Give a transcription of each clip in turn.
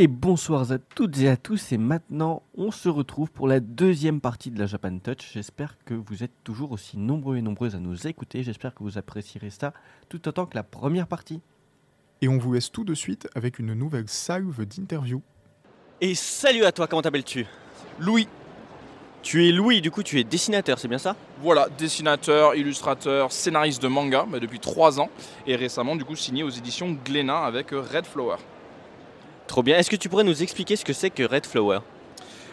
Et bonsoir à toutes et à tous. Et maintenant, on se retrouve pour la deuxième partie de la Japan Touch. J'espère que vous êtes toujours aussi nombreux et nombreuses à nous écouter. J'espère que vous apprécierez ça tout autant que la première partie. Et on vous laisse tout de suite avec une nouvelle salve d'interview. Et salut à toi, comment t'appelles-tu? Louis. Tu es Louis, du coup tu es dessinateur, c'est bien ça? Voilà, dessinateur, illustrateur, scénariste de manga bah, depuis 3 ans et récemment du coup signé aux éditions Glénat avec Red Flower. Trop bien. Est-ce que tu pourrais nous expliquer ce que c'est que Red Flower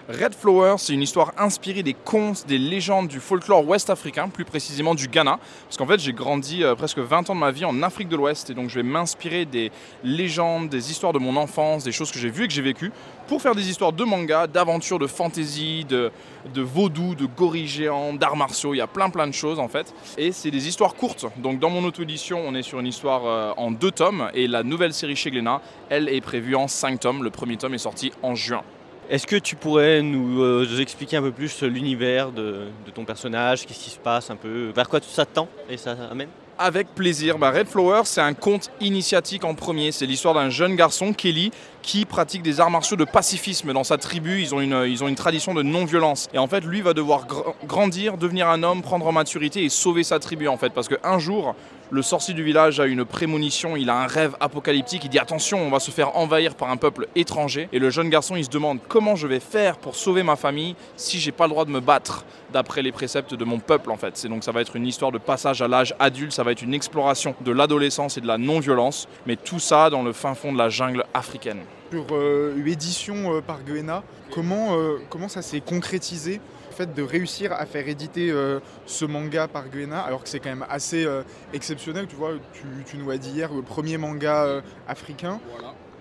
Red Flower, c'est une histoire inspirée des contes, des légendes du folklore ouest africain, plus précisément du Ghana. Parce qu'en fait, j'ai grandi euh, presque 20 ans de ma vie en Afrique de l'Ouest et donc je vais m'inspirer des légendes, des histoires de mon enfance, des choses que j'ai vues et que j'ai vécues pour faire des histoires de manga, d'aventures, de fantasy, de, vaudou, de gorilles géants, d'arts martiaux. Il y a plein plein de choses en fait. Et c'est des histoires courtes. Donc dans mon auto-édition, on est sur une histoire euh, en deux tomes et la nouvelle série chez Glénat, elle est prévue en cinq tomes. Le premier tome est sorti en juin. Est-ce que tu pourrais nous, euh, expliquer un peu plus l'univers de, ton personnage, qu'est-ce qui se passe un peu, vers quoi ça tend et ça amène? Avec plaisir. Bah, Red Flower, c'est un conte initiatique en premier. C'est l'histoire d'un jeune garçon, Kelly, qui pratique des arts martiaux de pacifisme. Dans sa tribu, ils ont une, ils ont une tradition de non-violence. Et en fait, lui va devoir grandir, devenir un homme, prendre en maturité et sauver sa tribu, en fait. Parce qu'un jour, le sorcier du village a une prémonition, il a un rêve apocalyptique, il dit attention, on va se faire envahir par un peuple étranger. Et le jeune garçon, il se demande comment je vais faire pour sauver ma famille si j'ai pas le droit de me battre d'après les préceptes de mon peuple en fait. C'est donc ça va être une histoire de passage à l'âge adulte, ça va être une exploration de l'adolescence et de la non-violence, mais tout ça dans le fin fond de la jungle africaine. Sur euh, édition euh, par Guéna, comment, euh, comment ça s'est concrétisé fait de réussir à faire éditer euh, ce manga par Guéna, alors que c'est quand même assez euh, exceptionnel, tu vois, tu, nous as dit hier, le premier manga euh, africain.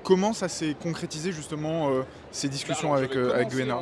Comment ça s'est concrétisé justement ces discussions avec, euh, avec Glénat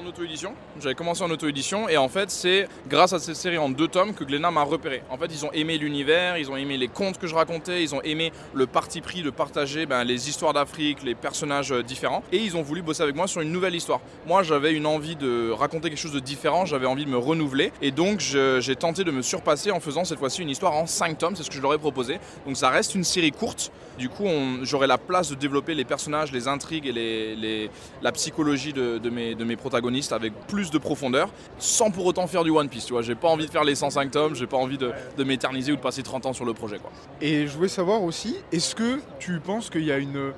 J'avais commencé en auto-édition et en fait c'est grâce à cette série en deux tomes que Glénat m'a repéré. En fait ils ont aimé l'univers, ils ont aimé les contes que je racontais, ils ont aimé le parti pris de partager ben, les histoires d'Afrique, les personnages euh, différents et ils ont voulu bosser avec moi sur une nouvelle histoire. Moi j'avais une envie de raconter quelque chose de différent, j'avais envie de me renouveler et donc j'ai tenté de me surpasser en faisant cette fois-ci une histoire en cinq tomes, c'est ce que je leur ai proposé. Donc ça reste une série courte, du coup j'aurai la place de développer les personnages les intrigues et la psychologie de, mes, protagonistes avec plus de profondeur, sans pour autant faire du One Piece. Tu vois, j'ai pas envie de faire les 105 tomes, j'ai pas envie de, m'éterniser ou de passer 30 ans sur le projet. Et je voulais savoir aussi, est-ce que tu penses qu'il y a une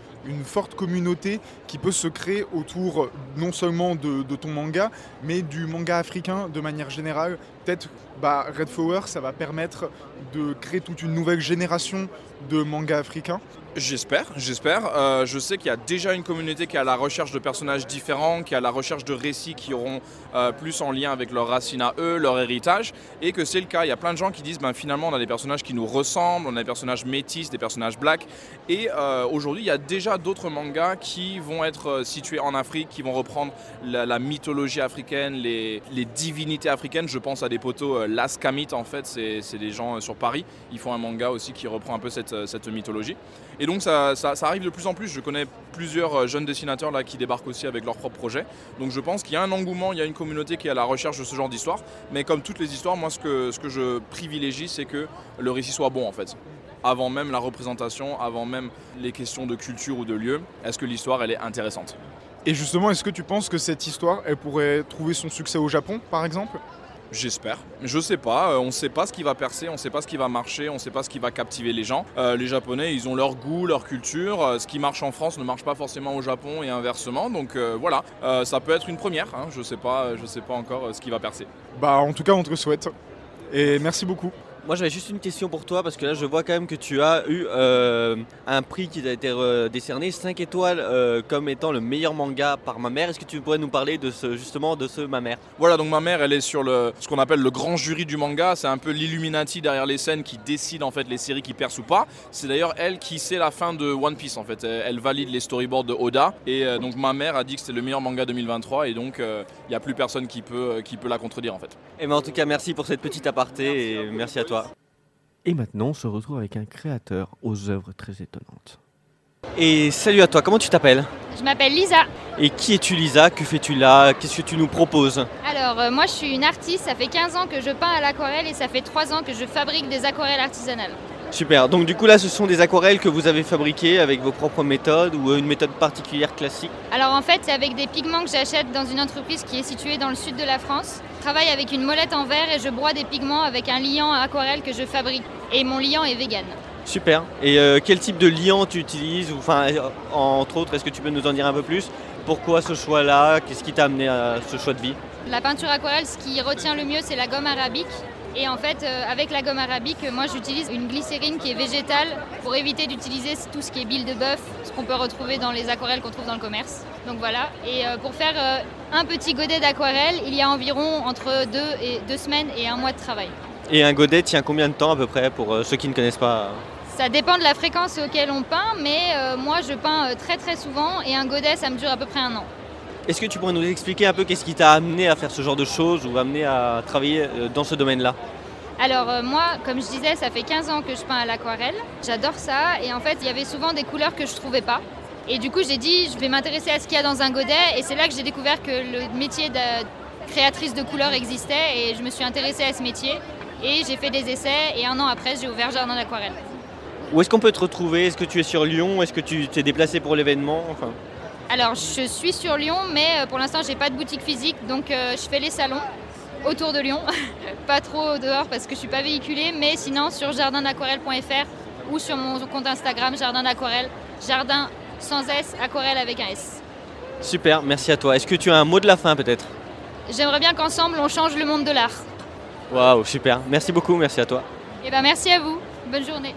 forte communauté peut se créer autour non seulement de, ton manga, mais du manga africain de manière générale Peut-être bah, Red Flower, ça va permettre de créer toute une nouvelle génération de manga africains J'espère, j'espère. Euh, je sais qu'il y a déjà une communauté qui est à la recherche de personnages différents, qui est à la recherche de récits qui auront euh, plus en lien avec leurs racines à eux, leur héritage, et que c'est le cas. Il y a plein de gens qui disent, ben, finalement, on a des personnages qui nous ressemblent, on a des personnages métis, des personnages blacks, et euh, aujourd'hui, il y a déjà d'autres mangas qui vont être situés en Afrique, qui vont reprendre la, mythologie africaine, les, divinités africaines. Je pense à des poteaux Laskamit, en fait, c'est des gens sur Paris. Ils font un manga aussi qui reprend un peu cette, mythologie. Et donc ça, arrive de plus en plus. Je connais plusieurs euh, jeunes dessinateurs là qui débarquent aussi avec leurs propres projets. Donc je pense qu'il y a un engouement, il y a une communauté qui est à la recherche de ce genre d'histoire. Mais comme toutes les histoires, moi ce que je privilégie, c'est que le récit soit bon en fait. Avant même la représentation, avant même les questions de culture ou de lieu, est-ce que l'histoire elle est intéressante? Et justement, est-ce que tu penses que cette histoire, elle pourrait trouver son succès au Japon par exemple? J'espère. Je sais pas. Euh, on ne sait pas ce qui va percer, on ne sait pas ce qui va marcher, on ne sait pas ce qui va captiver les gens. Euh, les Japonais, ils ont leur goût, leur culture. Euh, ce qui marche en France ne marche pas forcément au Japon et inversement. Donc voilà, ça peut être une première. Hein. Je sais pas, je sais pas encore ce qui va percer. Bah en tout cas, on te le souhaite. Et merci beaucoup. Moi j'avais juste une question pour toi parce que là je vois quand même que tu as eu euh, un prix qui a été euh, décerné 5 étoiles euh, comme étant le meilleur manga par ma mère. Est-ce que tu pourrais nous parler de ce justement de ce ma mère? Voilà donc ma mère elle est sur le ce qu'on appelle le grand jury du manga, c'est un peu l'Illuminati derrière les scènes qui décide en fait les séries qui percent ou pas. C'est d'ailleurs elle qui sait la fin de One Piece en fait. Elle, valide les storyboards de Oda et donc ma mère a dit que c'était le meilleur manga 2023 et donc il n'y a plus personne qui peut qui peut la contredire en fait. Et eh ben en tout cas merci pour cette petite aparté et merci à toi. Et maintenant, on se retrouve avec un créateur aux œuvres très étonnantes. Et salut à toi, comment tu t'appelles? Je m'appelle Lisa. Et qui es-tu Lisa? Que fais-tu là? Qu'est-ce que tu nous proposes? Alors euh, moi je suis une artiste, ça fait 15 ans que je peins à l'aquarelle et ça fait 3 ans que je fabrique des aquarelles artisanales. Super, donc du coup là ce sont des aquarelles que vous avez fabriquées avec vos propres méthodes ou une méthode particulière classique? Alors en fait c'est avec des pigments que j'achète dans une entreprise qui est située dans le sud de la France. Je travaille avec une molette en verre et je broie des pigments avec un liant à aquarelle que je fabrique. Et mon liant est vegan. Super, et euh, quel type de liant tu utilises? Enfin euh, entre autres, est-ce que tu peux nous en dire un peu plus? Pourquoi ce choix-là? Qu'est-ce qui t'a amené à ce choix de vie? La peinture aquarelle, ce qui retient le mieux c'est la gomme arabique. Et en fait, euh, avec la gomme arabique, moi j'utilise une glycérine qui est végétale pour éviter d'utiliser tout ce qui est bile de bœuf, ce qu'on peut retrouver dans les aquarelles qu'on trouve dans le commerce. Donc voilà. Et euh, pour faire euh, un petit godet d'aquarelle, il y a environ entre deux, et, deux semaines et un mois de travail. Et un godet tient combien de temps à peu près pour ceux qui ne connaissent pas ça dépend de la fréquence auquel on peint, mais moi je peins très très souvent et un godet ça me dure à peu près un an. Est-ce que tu pourrais nous expliquer un peu qu'est-ce qui t'a amené à faire ce genre de choses ou amené à travailler euh, dans ce domaine-là? Alors euh, moi, comme je disais, ça fait 15 ans que je peins à l'aquarelle. J'adore ça et en fait, il y avait souvent des couleurs que je trouvais pas. Et du coup, j'ai dit, je vais m'intéresser à ce qu'il y a dans un godet. Et c'est là que j'ai découvert que le métier de créatrice de couleurs existait. Et je me suis intéressée à ce métier. Et j'ai fait des essais. Et un an après, j'ai ouvert Jardin d'aquarelle. Où est-ce qu'on peut te retrouver? Est-ce que tu es sur Lyon? Est-ce que tu t'es déplacé pour l'événement? Enfin... Alors, je suis sur Lyon, mais euh, pour l'instant, j'ai pas de boutique physique, donc euh, je fais les salons autour de Lyon, pas trop dehors parce que je suis pas véhiculée, mais sinon sur jardinaquarelle.fr ou sur mon compte Instagram jardin d'aquarelle, jardin sans S, aquarelle avec un S. Super, merci à toi. Est-ce que tu as un mot de la fin peut-être? J'aimerais bien qu'ensemble on change le monde de l'art. Waouh, super. Merci beaucoup, merci à toi. Et eh ben merci à vous. Bonne journée.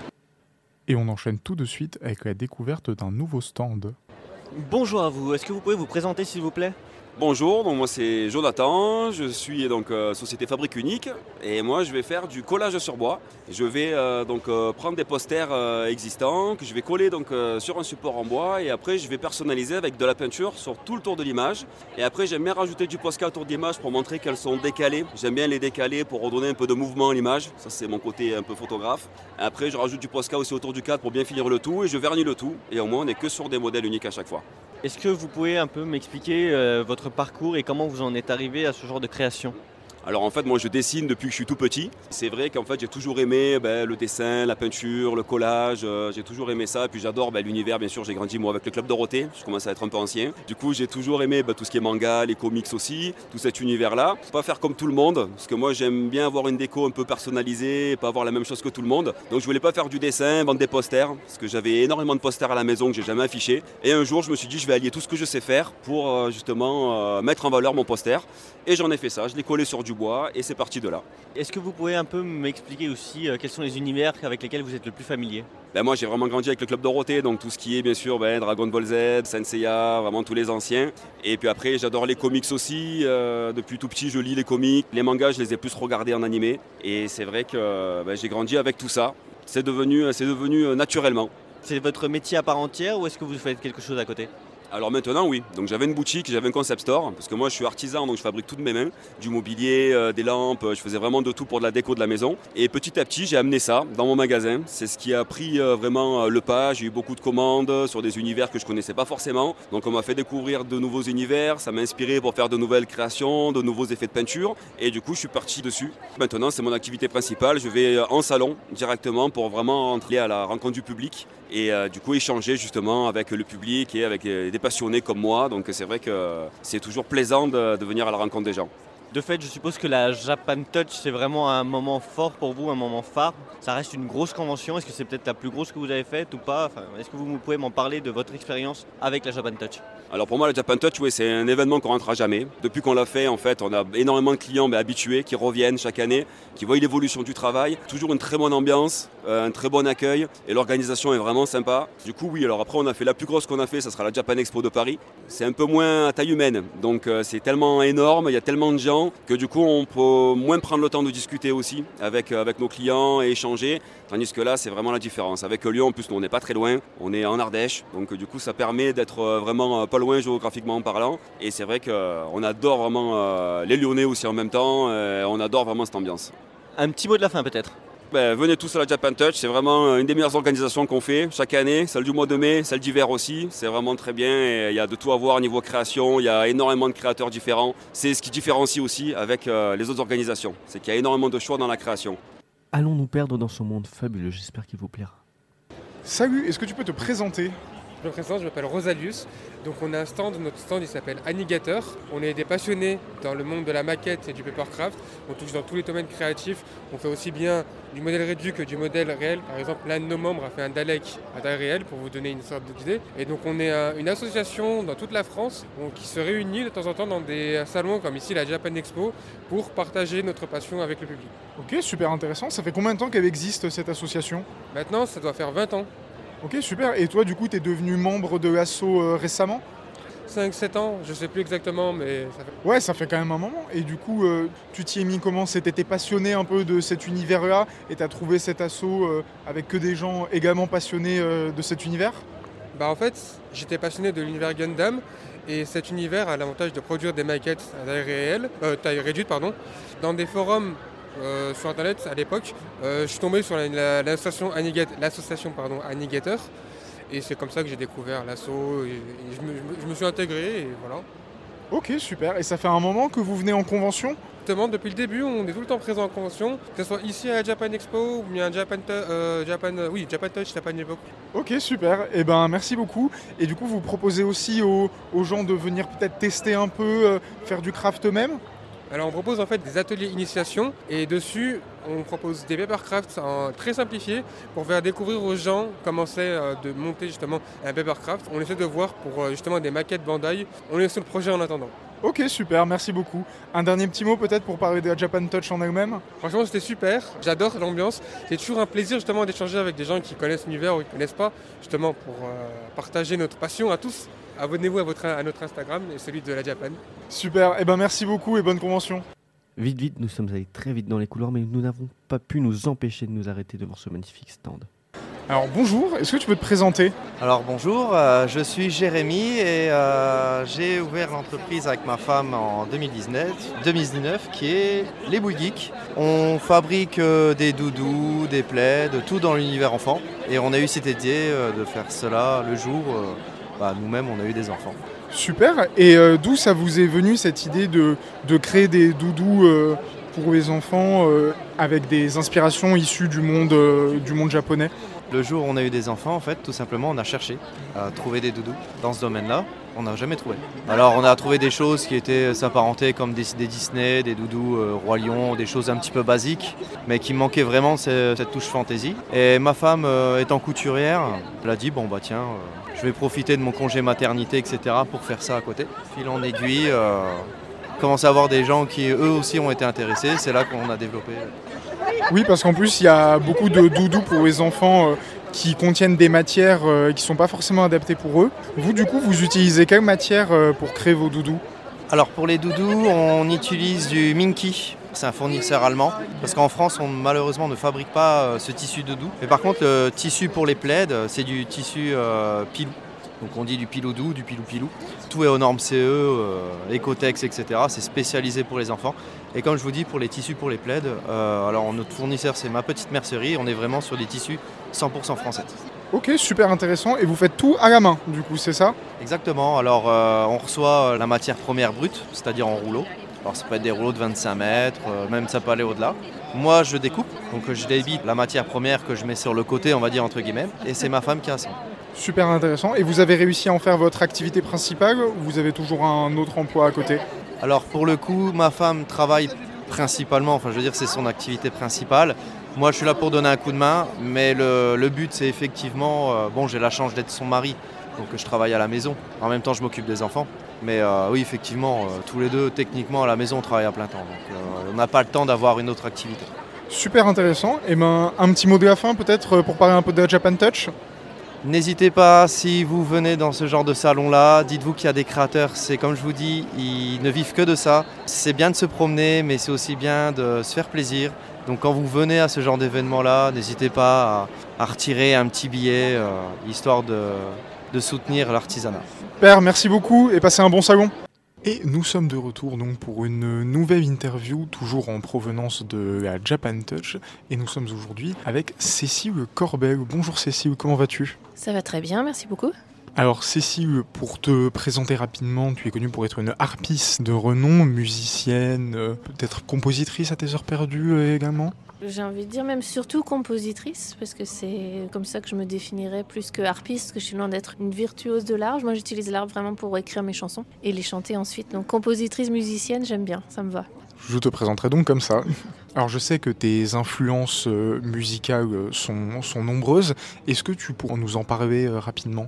Et on enchaîne tout de suite avec la découverte d'un nouveau stand. Bonjour à vous, est-ce que vous pouvez vous présenter s'il vous plaît? Bonjour, donc moi c'est Jonathan, je suis donc euh, société Fabrique Unique et moi je vais faire du collage sur bois. Je vais euh, donc euh, prendre des posters existants que je vais coller donc sur un support en bois et après je vais personnaliser avec de la peinture sur tout le tour de l'image. Et après j'aime bien rajouter du Posca autour de l'image pour montrer qu'elles sont décalées. J'aime bien les décaler pour redonner un peu de mouvement à l'image. Ça c'est mon côté un peu photographe. Après je rajoute du Posca aussi autour du cadre pour bien finir le tout et je vernis le tout. Et au moins on n'est que sur des modèles uniques à chaque fois. Est-ce que vous pouvez un peu m'expliquer euh, votre parcours et comment vous en êtes arrivé à ce genre de création? Alors en fait, moi je dessine depuis que je suis tout petit. C'est vrai qu'en fait j'ai toujours aimé ben, le dessin, la peinture, le collage. Euh, j'ai toujours aimé ça. Et puis j'adore ben, l'univers, bien sûr. J'ai grandi moi avec le club Dorothée. Je commence à être un peu ancien. Du coup, j'ai toujours aimé ben, tout ce qui est manga, les comics aussi, tout cet univers-là. Pas faire comme tout le monde, parce que moi j'aime bien avoir une déco un peu personnalisée, et pas avoir la même chose que tout le monde. Donc je voulais pas faire du dessin, vendre des posters, parce que j'avais énormément de posters à la maison que j'ai jamais affichés. Et un jour, je me suis dit, je vais allier tout ce que je sais faire pour euh, justement euh, mettre en valeur mon poster. Et j'en ai fait ça. Je l'ai collé sur du bois et c'est parti de là. Est-ce que vous pouvez un peu m'expliquer aussi euh, quels sont les univers avec lesquels vous êtes le plus familier? Ben Moi j'ai vraiment grandi avec le club Dorothée, donc tout ce qui est bien sûr ben, Dragon Ball Z, Senseiya, vraiment tous les anciens. Et puis après j'adore les comics aussi, euh, depuis tout petit je lis les comics, les mangas je les ai plus regardés en animé. Et c'est vrai que ben, j'ai grandi avec tout ça, c'est devenu, devenu euh, naturellement. C'est votre métier à part entière ou est-ce que vous faites quelque chose à côté? Alors maintenant oui, donc j'avais une boutique, j'avais un concept store, parce que moi je suis artisan, donc je fabrique tout de mes mains, du mobilier, euh, des lampes, je faisais vraiment de tout pour de la déco de la maison. Et petit à petit j'ai amené ça dans mon magasin, c'est ce qui a pris euh, vraiment euh, le pas, j'ai eu beaucoup de commandes sur des univers que je connaissais pas forcément, donc on m'a fait découvrir de nouveaux univers, ça m'a inspiré pour faire de nouvelles créations, de nouveaux effets de peinture, et du coup je suis parti dessus. Maintenant c'est mon activité principale, je vais en salon directement pour vraiment entrer à la rencontre du public et du coup échanger justement avec le public et avec des passionnés comme moi, donc c'est vrai que c'est toujours plaisant de, venir à la rencontre des gens. De fait, je suppose que la Japan Touch, c'est vraiment un moment fort pour vous, un moment phare. Ça reste une grosse convention. Est-ce que c'est peut-être la plus grosse que vous avez faite ou pas? Est-ce que vous pouvez m'en parler de votre expérience avec la Japan Touch? Alors pour moi, la Japan Touch, oui, c'est un événement qu'on rentrera jamais. Depuis qu'on l'a fait, en fait, on a énormément de clients mais habitués qui reviennent chaque année, qui voient l'évolution du travail. Toujours une très bonne ambiance, euh, un très bon accueil et l'organisation est vraiment sympa. Du coup, oui, alors après, on a fait la plus grosse qu'on a fait, ça sera la Japan Expo de Paris. C'est un peu moins à taille humaine, donc euh, c'est tellement énorme, il y a tellement de gens que du coup, on peut moins prendre le temps de discuter aussi avec, euh, avec nos clients et échanger. Tandis que là, c'est vraiment la différence. Avec Lyon, en plus, on n'est pas très loin, on est en Ardèche, donc du coup, ça permet d'être vraiment pas loin géographiquement parlant. Et c'est vrai qu'on adore vraiment les Lyonnais aussi en même temps, on adore vraiment cette ambiance. Un petit mot de la fin peut-être? Ben, venez tous à la Japan Touch, c'est vraiment une des meilleures organisations qu'on fait chaque année, celle du mois de mai, celle d'hiver aussi, c'est vraiment très bien et il y a de tout à voir au niveau création, il y a énormément de créateurs différents, c'est ce qui différencie aussi avec euh, les autres organisations, c'est qu'il y a énormément de choix dans la création. allons nous perdre dans ce monde fabuleux? J'espère qu'il vous plaira. Salut, est-ce que tu peux te présenter? Je me présente, je m'appelle Rosalius. Donc on a un stand, notre stand il s'appelle Annigator. On est des passionnés dans le monde de la maquette et du papercraft. On touche dans tous les domaines créatifs. On fait aussi bien du modèle réduit que du modèle réel. Par exemple, l'un de nos membres a fait un Dalek à taille réelle pour vous donner une sorte d'idée. Et donc on est euh, une association dans toute la France qui se réunit de temps en temps dans des salons comme ici la Japan Expo pour partager notre passion avec le public. Ok, super intéressant. Ça fait combien de temps qu'elle existe cette association? Maintenant, ça doit faire 20 ans. Ok, super. Et toi, du coup, tu es devenu membre de l'ASSO euh, récemment? 5-7 ans, je sais plus exactement, mais ça fait... Ouais, ça fait quand même un moment. Et du coup, euh, tu t'y es mis comment? C'était passionné un peu de cet univers-là? Et tu as trouvé cet assaut euh, avec que des gens également passionnés euh, de cet univers? Bah en fait, j'étais passionné de l'univers Gundam. Et cet univers a l'avantage de produire des maquettes à taille réelle, euh, taille réduite pardon, dans des forums euh, sur internet à l'époque. euh, je suis tombé sur la- la- l'association pardon Annigator et c'est comme ça que j'ai découvert l'assaut et, et je, me, je me- je me suis intégré et voilà. Ok, super. Et ça fait un moment que vous venez en convention? Justement, depuis le début, on est tout le temps présent en convention, que ce soit ici à la Japan Expo ou bien Japan, euh, Japan, oui, Japan Touch, Japan Evoque. Ok, super. Et ben, merci beaucoup. Et du coup, vous proposez aussi aux, aux gens de venir peut-être tester un peu, euh, faire du craft eux-mêmes? Alors on propose en fait des ateliers initiation et dessus on propose des papercrafts très simplifiés pour faire découvrir aux gens comment c'est euh, de monter justement un papercraft. On essaie de voir pour euh, justement des maquettes Bandai. On est sur le projet en attendant. Ok, super. Merci beaucoup. Un dernier petit mot peut-être pour parler de la Japan Touch en elle-même Franchement c'était super, j'adore l'ambiance. C'est toujours un plaisir justement d'échanger avec des gens qui connaissent l'univers ou qui ne connaissent pas, justement pour euh, partager notre passion à tous. Abonnez-vous à, votre, à notre Instagram et celui de la Japan. Super. Et ben, merci beaucoup et bonne convention. Vite, vite, nous sommes allés très vite dans les couloirs, mais nous n'avons pas pu nous empêcher de nous arrêter devant ce magnifique stand. Alors, bonjour. Est-ce que tu peux te présenter? Alors bonjour, euh, je suis Jérémy et euh, j'ai ouvert l'entreprise avec ma femme en 2019, 2019 qui est les Bouilles Geeks. On fabrique euh, des doudous, des plaids, tout dans l'univers enfant. Et on a eu cette idée de faire cela le jour, bah, nous-mêmes on a eu des enfants. Super. Et d'où ça vous est venu cette idée de, de créer des doudous pour les enfants avec des inspirations issues du monde, du monde japonais? Le jour où on a eu des enfants, en fait, tout simplement, on a cherché à trouver des doudous dans ce domaine-là. On n'a jamais trouvé. Alors, on a trouvé des choses qui étaient s'apparenter comme des, Disney, des doudous euh, Roi Lion, des choses un petit peu basiques, mais qui manquaient vraiment ce- cette touche fantaisie. Et ma femme, euh, étant couturière, elle a dit bon bah tiens, euh, je vais profiter de mon congé maternité, etc. pour faire ça à côté. Fil en aiguille, euh, commence à avoir des gens qui eux aussi ont été intéressés. C'est là qu'on a développé. Oui, parce qu'en plus, il y a beaucoup de doudous pour les enfants euh, qui contiennent des matières euh, qui ne sont pas forcément adaptées pour eux. Vous, du coup, vous utilisez quelle matière euh, pour créer vos doudous? Alors pour les doudous, on utilise du Minky. C'est un fournisseur allemand. Parce qu'en France, on malheureusement ne fabrique pas ce tissu doudou. Mais par contre, le tissu pour les plaids, euh, c'est du tissu pilou. Donc on dit du pilou doux, du pilou pilou. Tout est aux normes CE, euh, Ecotex, etc. C'est spécialisé pour les enfants. Et comme je vous dis, pour les tissus pour les plaids, euh, alors notre fournisseur c'est ma petite mercerie. On est vraiment sur des tissus 100% français. Ok, super intéressant. Et vous faites tout à la main, du coup, c'est ça? Exactement. Alors, euh, on reçoit la matière première brute, c'est-à-dire en rouleau. Alors, ça peut être des rouleaux de 25 mètres, même ça peut aller au-delà. Moi, je découpe, donc je débite la matière première que je mets sur le côté, on va dire entre guillemets, et c'est ma femme qui a ça. Super intéressant. Et vous avez réussi à en faire votre activité principale ou vous avez toujours un autre emploi à côté Alors, pour le coup, ma femme travaille principalement, enfin, je veux dire, c'est son activité principale. Moi, je suis là pour donner un coup de main, mais le, le but, c'est effectivement, euh, bon, j'ai la chance d'être son mari, donc je travaille à la maison. En même temps, je m'occupe des enfants. Mais euh, oui, effectivement, euh, tous les deux, techniquement, à la maison, on travaille à plein temps. Donc, on n'a pas le temps d'avoir une autre activité. Super intéressant. Et ben, un petit mot de la fin peut-être pour parler un peu de la Japan Touch? N'hésitez pas, si vous venez dans ce genre de salon-là, dites-vous qu'il y a des créateurs, c'est comme je vous dis, ils ne vivent que de ça. C'est bien de se promener, mais c'est aussi bien de se faire plaisir. Donc quand vous venez à ce genre d'événement-là, n'hésitez pas à, retirer un petit billet, euh, histoire de, soutenir l'artisanat. Super, merci beaucoup et passez un bon salon. Et nous sommes de retour donc pour une nouvelle interview, toujours en provenance de la Japan Touch. Et nous sommes aujourd'hui avec Cécile Corbel. Bonjour Cécile, comment vas-tu? Ça va très bien, merci beaucoup. Alors Cécile, pour te présenter rapidement, tu es connue pour être une harpiste de renom, musicienne, euh, peut-être compositrice à tes heures perdues euh, également? J'ai envie de dire même surtout compositrice, parce que c'est comme ça que je me définirais plus que harpiste, que je suis loin d'être une virtuose de l'art. Moi j'utilise l'art vraiment pour écrire mes chansons et les chanter ensuite. Donc compositrice, musicienne, j'aime bien, ça me va. Je te présenterai donc comme ça. Alors je sais que tes influences euh, musicales euh, sont, sont nombreuses. Est-ce que tu pourrais nous en parler euh, rapidement?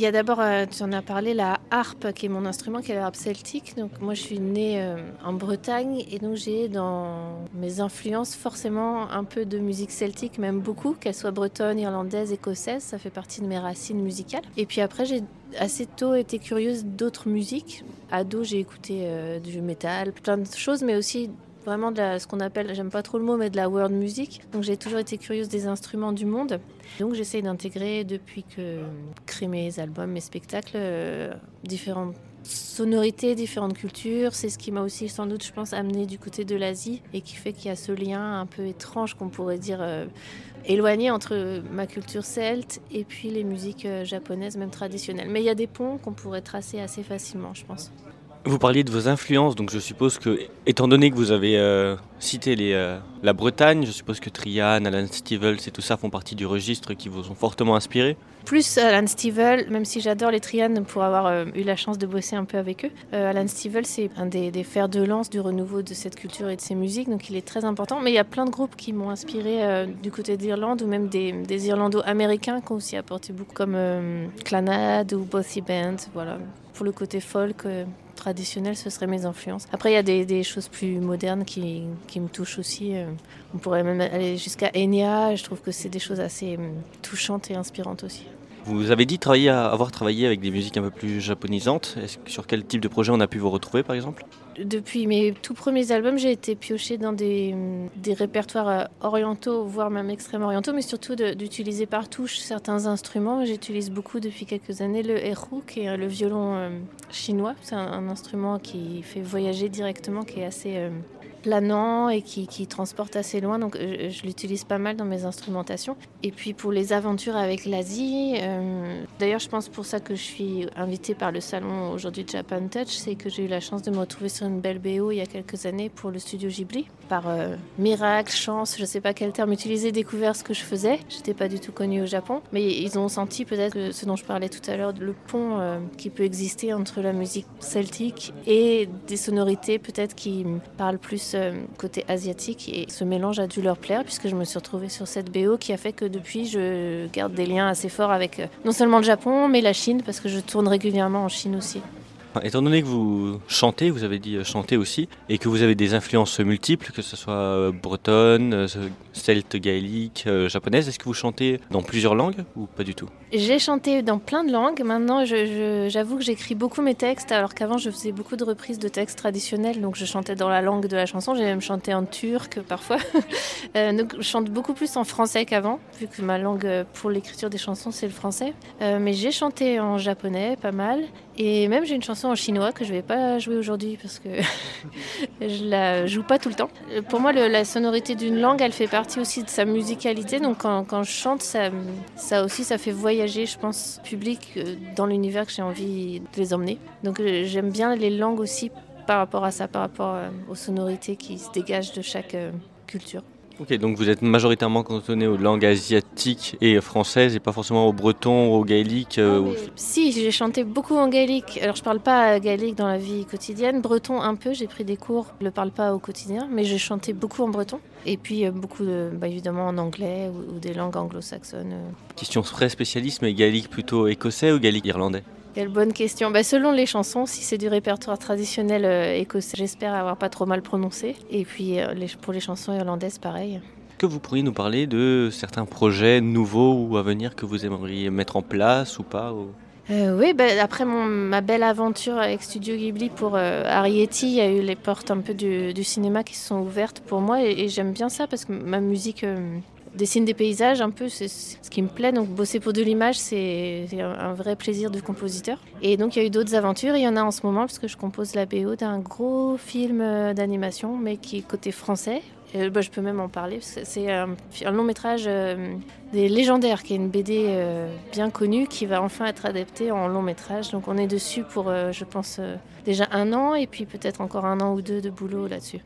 Il y a d'abord, euh, tu en as parlé, la harpe, qui est mon instrument, qui est la harpe celtique. Donc moi, je suis née euh, en Bretagne et donc j'ai dans mes influences forcément un peu de musique celtique, même beaucoup, qu'elle soit bretonne, irlandaise, écossaise. Ça fait partie de mes racines musicales. Et puis après, j'ai assez tôt été curieuse d'autres musiques. Ado, j'ai écouté euh, du métal, plein de choses, mais aussi vraiment de ce qu'on appelle, j'aime pas trop le mot, mais de la world music. Donc j'ai toujours été curieuse des instruments du monde. Donc j'essaie d'intégrer depuis que créer mes albums, mes spectacles, euh, différentes sonorités, différentes cultures. C'est ce qui m'a aussi sans doute, je pense, amené du côté de l'Asie et qui fait qu'il y a ce lien un peu étrange qu'on pourrait dire euh, éloigné entre ma culture celte et puis les musiques euh, japonaises, même traditionnelles. Mais il y a des ponts qu'on pourrait tracer assez facilement, je pense. Vous parliez de vos influences, donc je suppose que, étant donné que vous avez euh, cité euh, la Bretagne, je suppose que Trian, Alan Stivell, et tout ça font partie du registre qui vous ont fortement inspiré Plus Alan Stivell, même si j'adore les Trian pour avoir euh, eu la chance de bosser un peu avec eux. Alan Stivell, c'est un des, fers de lance du renouveau de cette culture et de ces musiques, donc il est très important. Mais il y a plein de groupes qui m'ont inspiré du côté d'Irlande, ou même des, des Irlando-américains qui ont aussi apporté beaucoup, comme Clanad ou Bossy Band, voilà. Pour le côté folk, traditionnel, ce seraient mes influences. Après, il y a des, choses plus modernes qui, me touchent aussi. Euh, on pourrait même aller jusqu'à Enya. Je trouve que c'est des choses assez euh, touchantes et inspirantes aussi. Vous avez dit travailler avoir travaillé avec des musiques un peu plus japonisantes. Sur quel type de projet on a pu vous retrouver par exemple? Depuis mes tout premiers albums, j'ai été piochée dans des, des, répertoires euh, orientaux, voire même extrêmement orientaux, mais surtout d'utiliser par touche certains instruments. J'utilise beaucoup depuis quelques années le erhu, qui est le violon euh, chinois. C'est un, instrument qui fait voyager directement, qui est assez euh, planant et qui, transporte assez loin. Donc je, l'utilise pas mal dans mes instrumentations. Et puis pour les aventures avec l'Asie, euh, d'ailleurs je pense pour ça que je suis invitée par le salon aujourd'hui Japan Touch, c'est que j'ai eu la chance de me retrouver sur une belle BO il y a quelques années pour le studio Ghibli. Par euh, miracle, chance, je sais pas quel terme utiliser, découvert ce que je faisais. J'étais pas du tout connue au Japon, mais ils ont senti peut-être ce dont je parlais tout à l'heure, le pont euh, qui peut exister entre la musique celtique et des sonorités peut-être qui parlent plus côté asiatique et ce mélange a dû leur plaire puisque je me suis retrouvée sur cette BO qui a fait que depuis je garde des liens assez forts avec euh, non seulement le Japon mais la Chine parce que je tourne régulièrement en Chine aussi. Étant donné que vous chantez, vous avez dit euh, chanter aussi, et que vous avez des influences multiples, que ce soit euh, bretonne, euh, celte, gaélique, japonaise, est-ce que vous chantez dans plusieurs langues ou pas du tout? J'ai chanté dans plein de langues. Maintenant, j'avoue que j'écris beaucoup mes textes, alors qu'avant, je faisais beaucoup de reprises de textes traditionnels, donc je chantais dans la langue de la chanson. J'ai même chanté en turc parfois. donc, je chante beaucoup plus en français qu'avant, vu que ma langue pour l'écriture des chansons, c'est le français. mais j'ai chanté en japonais, pas mal. Et même j'ai une chanson en chinois que je vais pas jouer aujourd'hui parce que je la joue pas tout le temps. Pour moi, la sonorité d'une langue, elle fait partie aussi de sa musicalité. Donc quand, je chante, ça, aussi, ça fait voyager, je pense, public euh, dans l'univers que j'ai envie de les emmener. Donc euh, j'aime bien les langues aussi par rapport à ça, par rapport euh, aux sonorités qui se dégagent de chaque culture. Ok, donc vous êtes majoritairement cantonné aux langues asiatiques et françaises et pas forcément au breton, au gaélique euh, Si, j'ai chanté beaucoup en gaélique. Alors je parle pas gaélique dans la vie quotidienne, breton un peu, j'ai pris des cours, je le parle pas au quotidien, mais j'ai chanté beaucoup en breton. Et puis euh, beaucoup bah, évidemment en anglais ou, des langues anglo-saxonnes. Euh. Question très spécialiste, mais gaélique plutôt écossais ou gaélique irlandais? Quelle bonne question. Bah, selon les chansons, si c'est du répertoire traditionnel euh, écossais, j'espère avoir pas trop mal prononcé. Et puis euh, pour les chansons irlandaises, pareil. Que vous pourriez nous parler de certains projets nouveaux ou à venir que vous aimeriez mettre en place ou pas euh, oui, bah, après mon, ma belle aventure avec Studio Ghibli pour Arietti, il y a eu les portes un peu du, cinéma qui se sont ouvertes pour moi et, j'aime bien ça parce que ma musique dessine des paysages un peu, c'est ce qui me plaît. Donc bosser pour de l'image, c'est un vrai plaisir de compositeur. Et donc il y a eu d'autres aventures. Il y en a en ce moment parce que je compose la BO d'un gros film euh, d'animation, mais qui est côté français. bah, je peux même en parler. C'est un, long métrage euh, des légendaires, qui est une BD euh, bien connue, qui va enfin être adaptée en long métrage. Donc on est dessus pour, je pense, déjà un an et puis peut-être encore un an ou deux de boulot là-dessus.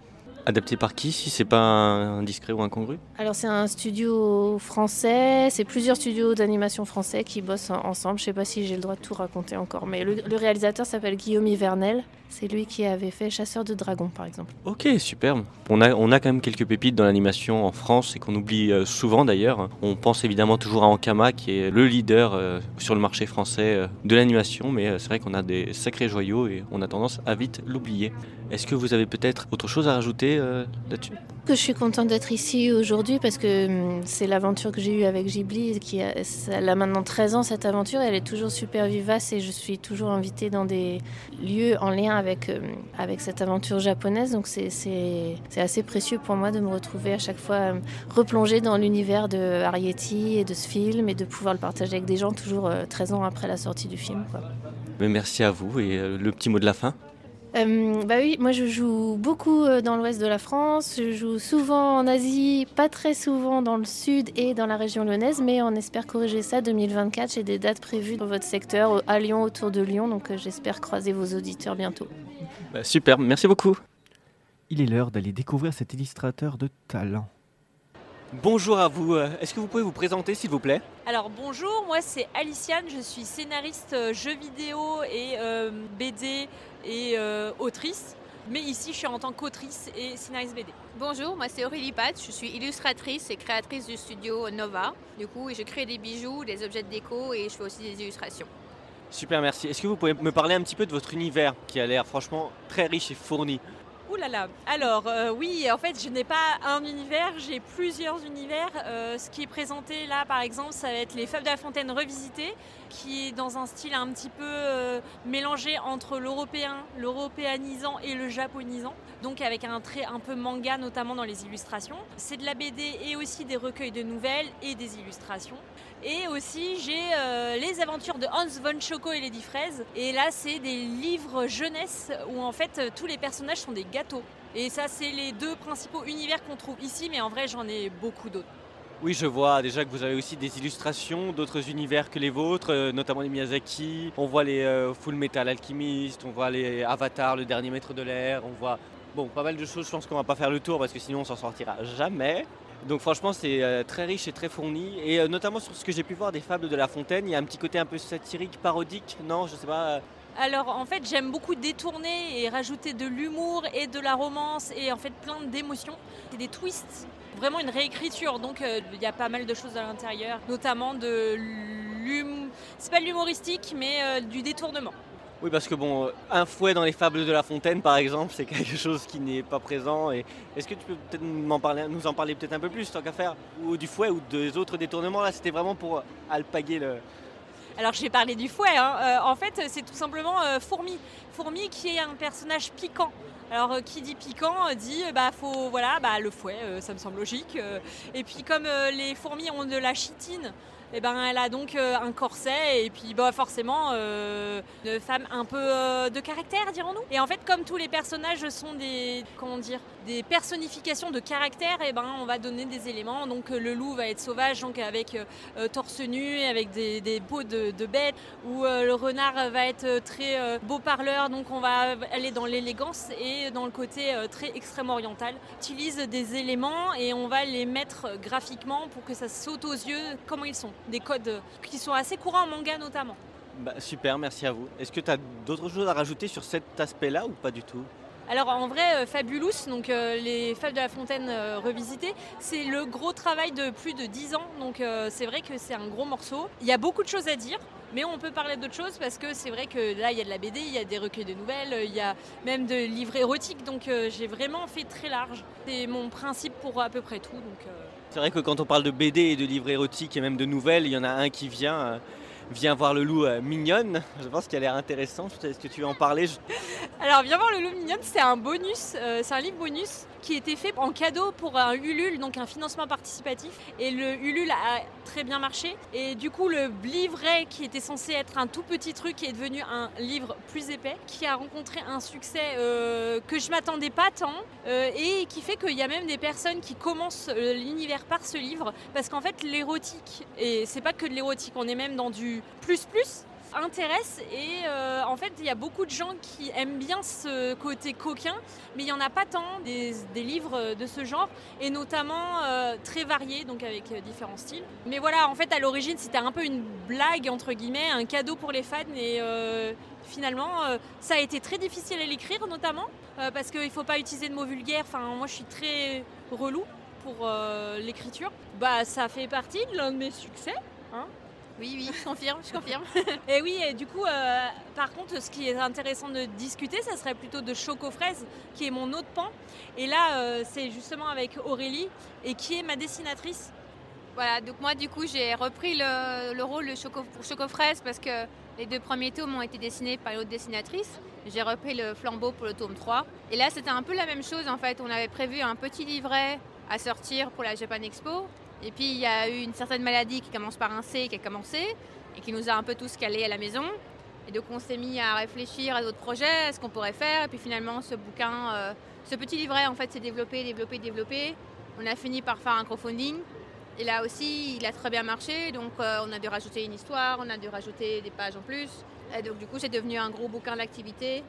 Adapté par qui, si c'est pas indiscret ou incongru? Alors c'est un studio français, c'est plusieurs studios d'animation français qui bossent ensemble. Je sais pas si j'ai le droit de tout raconter encore, mais le, le réalisateur s'appelle Guillaume Hivernel. C'est lui qui avait fait Chasseur de dragons par exemple. Ok, superbe. On a, on a quand même quelques pépites dans l'animation en France et qu'on oublie euh, souvent d'ailleurs. On pense évidemment toujours à Ankama qui est le leader euh, sur le marché français euh, de l'animation, mais c'est vrai qu'on a des sacrés joyaux et on a tendance à vite l'oublier. Est-ce que vous avez peut-être autre chose à rajouter euh, là-dessus? Que je suis contente d'être ici aujourd'hui parce que hum, c'est l'aventure que j'ai eue avec Ghibli qui a, elle a maintenant 13 ans cette aventure et elle est toujours super vivace et je suis toujours invitée dans des lieux en lien avec, hum, avec cette aventure japonaise donc c'est- assez précieux pour moi de me retrouver à chaque fois hum, replongée dans l'univers de Arietti et de ce film et de pouvoir le partager avec des gens toujours euh, 13 ans après la sortie du film. quoi. Merci à vous et euh, le petit mot de la fin Euh, bah oui, moi je joue beaucoup euh, dans l'ouest de la France, je joue souvent en Asie, pas très souvent dans le sud et dans la région lyonnaise, mais on espère corriger ça 2024. J'ai des dates prévues dans votre secteur, à Lyon, autour de Lyon, donc euh, j'espère croiser vos auditeurs bientôt. Bah, Super, merci beaucoup. Il est l'heure d'aller découvrir cet illustrateur de talent. Bonjour à vous. Euh, Est-ce que vous pouvez vous présenter s'il vous plaît? Alors bonjour, moi c'est Aliciane, je suis scénariste euh, jeux vidéo et euh, BD et euh, autrice. Mais ici je suis en tant qu'autrice et scénariste BD. Bonjour, moi c'est Aurélie Pat, je suis illustratrice et créatrice du studio Nova. Du coup, je crée des bijoux, des objets de déco et je fais aussi des illustrations. Super, merci. Est-ce que vous pouvez me parler un petit peu de votre univers qui a l'air franchement très riche et fourni? Alors euh, oui, en fait je n'ai pas un univers, j'ai plusieurs univers. Euh, ce qui est présenté là par exemple, ça va être les Fables de la Fontaine revisitées, qui est dans un style un petit peu euh, mélangé entre l'européen, l'européanisant et le japonisant. Donc avec un trait un peu manga notamment dans les illustrations. C'est de la BD et aussi des recueils de nouvelles et des illustrations. Et aussi, j'ai euh, les aventures de Hans von Choco et Lady Fraise. Et là, c'est des livres jeunesse où en fait euh, tous les personnages sont des gâteaux. Et ça, c'est les deux principaux univers qu'on trouve ici, mais en vrai, j'en ai beaucoup d'autres. Oui, je vois déjà que vous avez aussi des illustrations d'autres univers que les vôtres, euh, notamment les Miyazaki. On voit les Full Metal Alchemist, on voit les Avatar, le dernier maître de l'air, on voit bon, pas mal de choses. Je pense qu'on va pas faire le tour parce que sinon on s'en sortira jamais. Donc franchement, c'est euh, très riche et très fourni. Et euh, notamment sur ce que j'ai pu voir des fables de La Fontaine, il y a un petit côté un peu satirique, parodique, non Je sais pas. euh, Alors en fait j'aime beaucoup détourner et rajouter de l'humour et de la romance et en fait plein d'émotions. C'est des twists, vraiment une réécriture. Donc il y a pas mal de choses à l'intérieur, notamment de l'humour. C'est pas l'humoristique mais du détournement. Oui, parce que bon, euh, un fouet dans les fables de La Fontaine, par exemple, c'est quelque chose qui n'est pas présent. Et est-ce que tu peux peut-être m'en parler, nous en parler peut-être un peu plus, tant qu'à faire, ou du fouet ou des autres détournements Là, c'était vraiment pour alpaguer le. Alors j'ai parlé du fouet, hein. Euh, en fait c'est tout simplement euh, Fourmi. Fourmi qui est un personnage piquant. Alors euh, qui dit piquant euh, dit euh, bah faut voilà bah le fouet, euh, ça me semble logique. euh. et puis comme euh, les fourmis ont de la chitine, et ben elle a donc euh, un corset et puis bah forcément euh, une femme un peu euh, de caractère dirons-nous. Et en fait comme tous les personnages sont des comment dire des personnifications de caractère, et ben on va donner des éléments. Donc le loup va être sauvage donc avec torse nu et avec des, peaux de, de bête, ou le renard va être très beau parleur, donc on va aller dans l'élégance et dans le côté très extrême oriental. Utilise des éléments et on va les mettre graphiquement pour que ça saute aux yeux comment ils sont. Des codes euh, qui sont assez courants en manga notamment. Bah, super, merci à vous. Est-ce que tu as d'autres choses à rajouter sur cet aspect-là ou pas du tout? Alors en vrai, euh, Fabulous, donc euh, les Fables de la Fontaine euh, revisitées, c'est le gros travail de plus de 10 ans, donc euh, c'est vrai que c'est un gros morceau. Il y a beaucoup de choses à dire, mais on peut parler d'autres choses parce que c'est vrai que là, il y a de la BD, il y a des recueils de nouvelles, il y a même de livres érotiques, donc j'ai vraiment fait très large. C'est mon principe pour à peu près tout. Donc, C'est vrai que quand on parle de BD et de livres érotiques et même de nouvelles, il y en a un qui vient, euh, voir le loup euh, mignonne. Je pense qu'elle a l'air intéressante. Est-ce que tu veux en parler? Alors, Viens voir le loup mignonne, c'est un bonus, euh, c'est un livre bonus qui était fait en cadeau pour un Ulule, donc un financement participatif. Et le Ulule a très bien marché. Et du coup, le livret qui était censé être un tout petit truc est devenu un livre plus épais, qui a rencontré un succès euh, que je m'attendais pas tant, euh, et qui fait qu'il y a même des personnes qui commencent euh, l'univers par ce livre, parce qu'en fait, l'érotique, et c'est pas que de l'érotique, on est même dans du plus plus. Intéresse et euh, en fait il y a beaucoup de gens qui aiment bien ce côté coquin mais il n'y en a pas tant des, livres de ce genre et notamment euh, très variés donc avec euh, différents styles. Mais voilà en fait à l'origine c'était un peu une blague entre guillemets, un cadeau pour les fans et finalement ça a été très difficile à l'écrire notamment parce qu'il ne faut pas utiliser de mots vulgaires. Enfin moi je suis très relou pour l'écriture. Bah ça fait partie de l'un de mes succès. Oui, oui, je confirme, je confirme. et oui, et du coup, euh, par contre, ce qui est intéressant de discuter, ça serait plutôt de Choco Fraise, qui est mon autre pan. Et là, euh, c'est justement avec Aurélie, et qui est ma dessinatrice. Voilà, donc moi du coup j'ai repris le, le rôle de Choco, pour Choco Fraise parce que les deux premiers tomes ont été dessinés par l'autre dessinatrice. J'ai repris le flambeau pour le tome 3. Et là c'était un peu la même chose en fait. On avait prévu un petit livret à sortir pour la Japan Expo. Et puis il y a eu une certaine maladie qui commence par un C qui a commencé et qui nous a un peu tous calés à la maison. Et donc on s'est mis à réfléchir à d'autres projets, à ce qu'on pourrait faire. Et puis finalement ce bouquin, euh, ce petit livret en fait s'est développé, développé, développé. On a fini par faire un crowdfunding. Et là aussi, il a très bien marché, donc euh, on a dû rajouter une histoire, on a dû rajouter des pages en plus. Et donc du coup, c'est devenu un gros bouquin d'activité,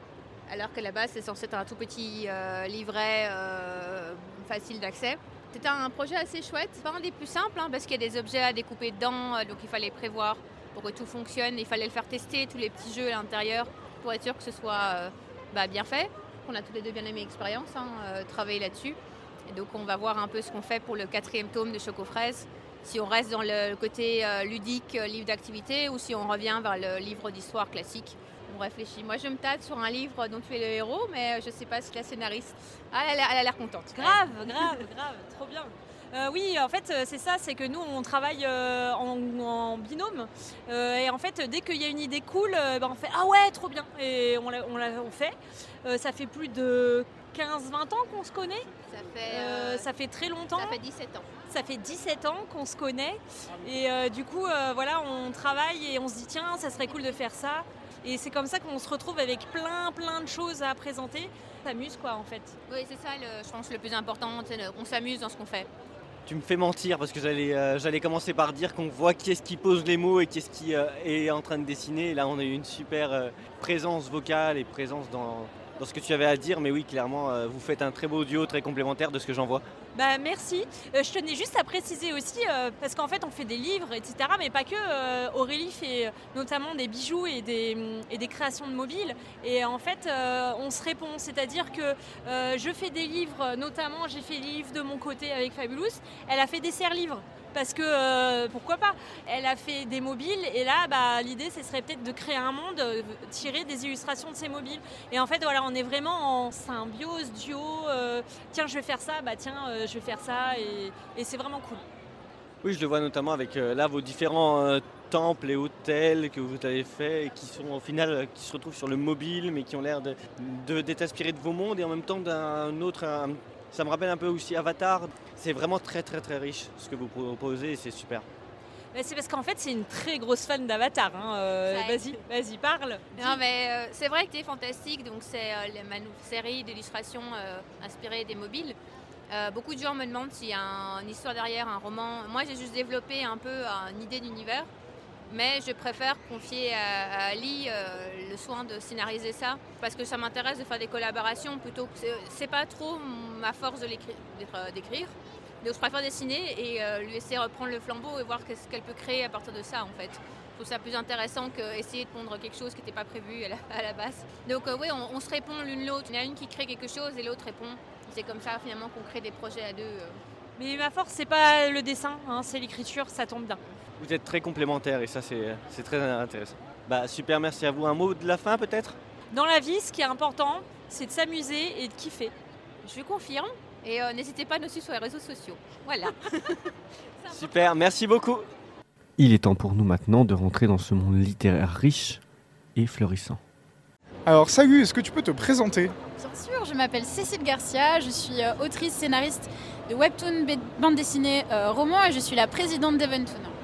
alors qu'à la base, c'est censé être un tout petit euh, livret facile d'accès. C'était un projet assez chouette, pas un des plus simples, hein, parce qu'il y a des objets à découper dedans, euh, donc il fallait prévoir pour que tout fonctionne. Il fallait le faire tester, tous les petits jeux à l'intérieur, pour être sûr que ce soit euh, bah, bien fait. On a tous les deux bien aimé l'expérience, hein, euh, travailler là-dessus. Donc on va voir un peu ce qu'on fait pour le quatrième tome de Choco Fraise. Si on reste dans le côté ludique, livre d'activité, ou si on revient vers le livre d'histoire classique. On réfléchit. Moi, je me tâte sur un livre dont tu es le héros, mais je ne sais pas si la scénariste. Ah, elle a l'air- contente. Grave, grave, grave, trop bien. Euh, oui, en fait, euh, c'est ça, c'est que nous, on travaille euh, en, en binôme. Euh, et en fait, dès qu'il y a une idée cool, euh, ben, on fait Ah ouais, trop bien. Et on, l'a- on, l'a- on fait. Euh, ça fait plus de 15-20 ans qu'on se connaît. Ça fait, Euh, euh, ça fait très longtemps. ça fait 17 ans. Ça fait 17 ans qu'on se connaît. Et euh, du coup, euh, voilà, on travaille et on se dit Tiens, ça serait cool de faire ça. Et c'est comme ça qu'on se retrouve avec plein, plein de choses à présenter. On s'amuse, quoi, en fait. Oui, c'est ça, le- je pense, le plus important. On s'amuse dans ce qu'on fait. Tu me fais mentir parce que j'allais euh, j'allais commencer par dire qu'on voit qui est-ce qui pose les mots et qui est-ce qui euh, est en train de dessiner. Et là, on a eu une super euh, présence vocale et présence dans, dans ce que tu avais à dire. Mais oui, clairement, euh, vous faites un très beau duo, très complémentaire de ce que j'en vois. Bah merci. Euh, je tenais juste à préciser aussi, euh, parce qu'en fait on fait des livres, etc. Mais pas que. Aurélie fait notamment des bijoux et des, hum, et des créations de mobiles. Et en fait on se répond. C'est-à-dire que je fais des livres, notamment j'ai fait des livres de mon côté avec Fabulous. Elle a fait des serre-livres. Parce que euh, pourquoi pas Elle a fait des mobiles et là bah, l'idée ce serait peut-être de créer un monde, euh, tirer des illustrations de ces mobiles. Et en fait voilà on est vraiment en symbiose, duo. euh, tiens je vais faire ça, bah tiens je vais faire ça et, c'est vraiment cool. Oui, je le vois notamment avec là vos différents temples et hôtels que vous avez faits et qui sont au final qui se retrouvent sur le mobile mais qui ont l'air de- de- d'être inspirés de vos mondes et en même temps d'un autre. Ça me rappelle un peu aussi Avatar. C'est vraiment très très très riche ce que vous proposez et c'est super. C'est parce qu'en fait c'est une très grosse fan d'Avatar. hein, euh, vas-y, vas-y parle. Non, mais euh, c'est vrai que tu es fantastique. Donc, c'est euh, série d'illustrations euh, inspirée des mobiles. Euh, beaucoup de gens me demandent s'il y a un- une histoire derrière, un roman. Moi, j'ai juste développé un peu une idée d'univers. Mais je préfère confier à, Ali euh, le soin de scénariser ça. Parce que ça m'intéresse de faire des collaborations plutôt que. c'est- pas trop ma force d'être- d'écrire. Donc, je préfère dessiner et euh, lui laisser reprendre le flambeau et voir ce qu'elle peut créer à partir de ça, en fait. Je trouve ça plus intéressant qu'essayer de pondre quelque chose qui n'était pas prévu à la, base. Donc euh, oui, on, se répond l'une l'autre. Il y en a une qui crée quelque chose et l'autre répond. C'est comme ça finalement qu'on crée des projets à deux. euh. Mais ma force c'est pas le dessin, hein, c'est l'écriture, ça tombe bien. Vous êtes très complémentaires et ça c'est très intéressant. Bah super, merci à vous. Un mot de la fin peut-être? Dans la vie, ce qui est important, c'est de s'amuser et de kiffer. Je confirme. Et euh, n'hésitez pas à nous suivre sur les réseaux sociaux. Voilà. Super, merci beaucoup. Il est temps pour nous maintenant de rentrer dans ce monde littéraire riche et florissant. Alors salut, est-ce que tu peux te présenter? Bien sûr, je m'appelle Cécile Garcia, je suis euh, autrice, scénariste de webtoon, bande dessinée, euh, roman et je suis la présidente d'Eventoon.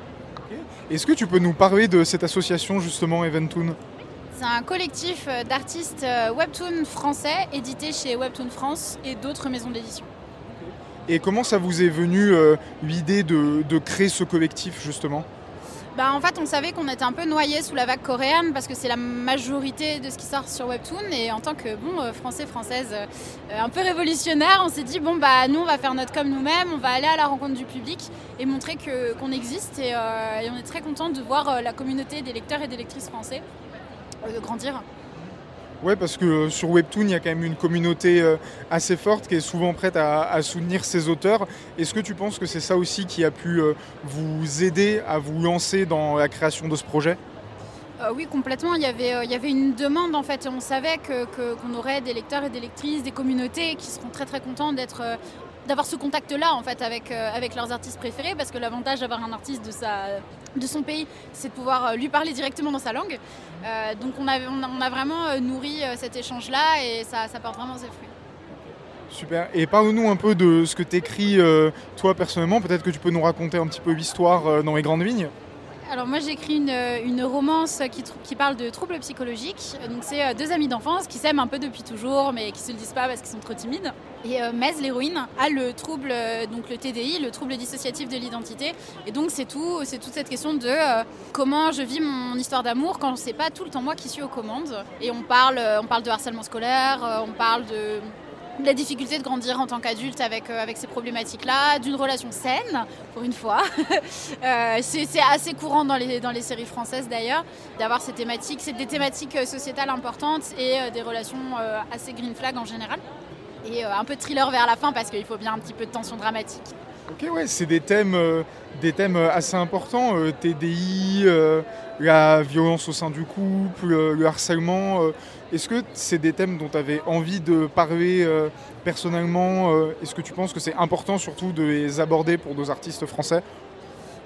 Est-ce que tu peux nous parler de cette association justement Eventoon C'est un collectif euh, d'artistes euh, webtoon français édité chez Webtoon France et d'autres maisons d'édition. Et comment ça vous est venu euh, l'idée de, de créer ce collectif justement? Bah, En fait, on savait qu'on était un peu noyé sous la vague coréenne parce que c'est la majorité de ce qui sort sur Webtoon. Et en tant que bon, euh, français, française, euh, un peu révolutionnaire, on s'est dit bon, bah, nous, on va faire notre com nous-mêmes, on va aller à la rencontre du public et montrer qu'on existe. Et, euh, et, on est très content de voir la communauté des lecteurs et des lectrices français grandir. Ouais, parce que euh, sur Webtoon, il y a quand même une communauté euh, assez forte qui est souvent prête à, soutenir ses auteurs. Est-ce que tu penses que c'est ça aussi qui a pu euh, vous aider à vous lancer dans la création de ce projet? Oui, complètement. Il y, avait, il y avait une demande en fait. On savait qu'on que, aurait des lecteurs et des lectrices, des communautés qui seront très très contents d'être d'avoir ce contact-là en fait avec, euh, avec leurs artistes préférés parce que l'avantage d'avoir un artiste de, sa, de son pays c'est de pouvoir euh, lui parler directement dans sa langue. Euh, donc on a, on a, vraiment nourri cet échange-là et ça, ça porte vraiment ses fruits. Super. Et parle-nous un peu de ce que tu toi personnellement. Peut-être que tu peux nous raconter un petit peu l'histoire dans les grandes lignes alors moi j'écris une, une, romance qui, parle de troubles psychologiques. Donc c'est euh, deux amis d'enfance qui s'aiment un peu depuis toujours mais qui se le disent pas parce qu'ils sont trop timides. Et euh, l'héroïne, a le trouble, euh, donc le TDI, le trouble dissociatif de l'identité. Et donc c'est tout, c'est toute cette question de comment je vis mon histoire d'amour quand c'est pas tout le temps moi qui suis aux commandes. Et on parle, on parle de harcèlement scolaire, on parle de la difficulté de grandir en tant qu'adulte avec, euh, avec ces problématiques-là, d'une relation saine, pour une fois. Euh, c'est assez courant dans les, dans les séries françaises d'ailleurs, d'avoir ces thématiques. C'est des thématiques euh, sociétales importantes et des relations assez green flag en général. Et un peu de thriller vers la fin parce qu'il faut bien un petit peu de tension dramatique. Ok, ouais, c'est des thèmes, des thèmes assez importants. TDI, la violence au sein du couple, le harcèlement. Est-ce que c'est des thèmes dont tu avais envie de parler euh, personnellement euh, Est-ce que tu penses que c'est important surtout de les aborder pour nos artistes français?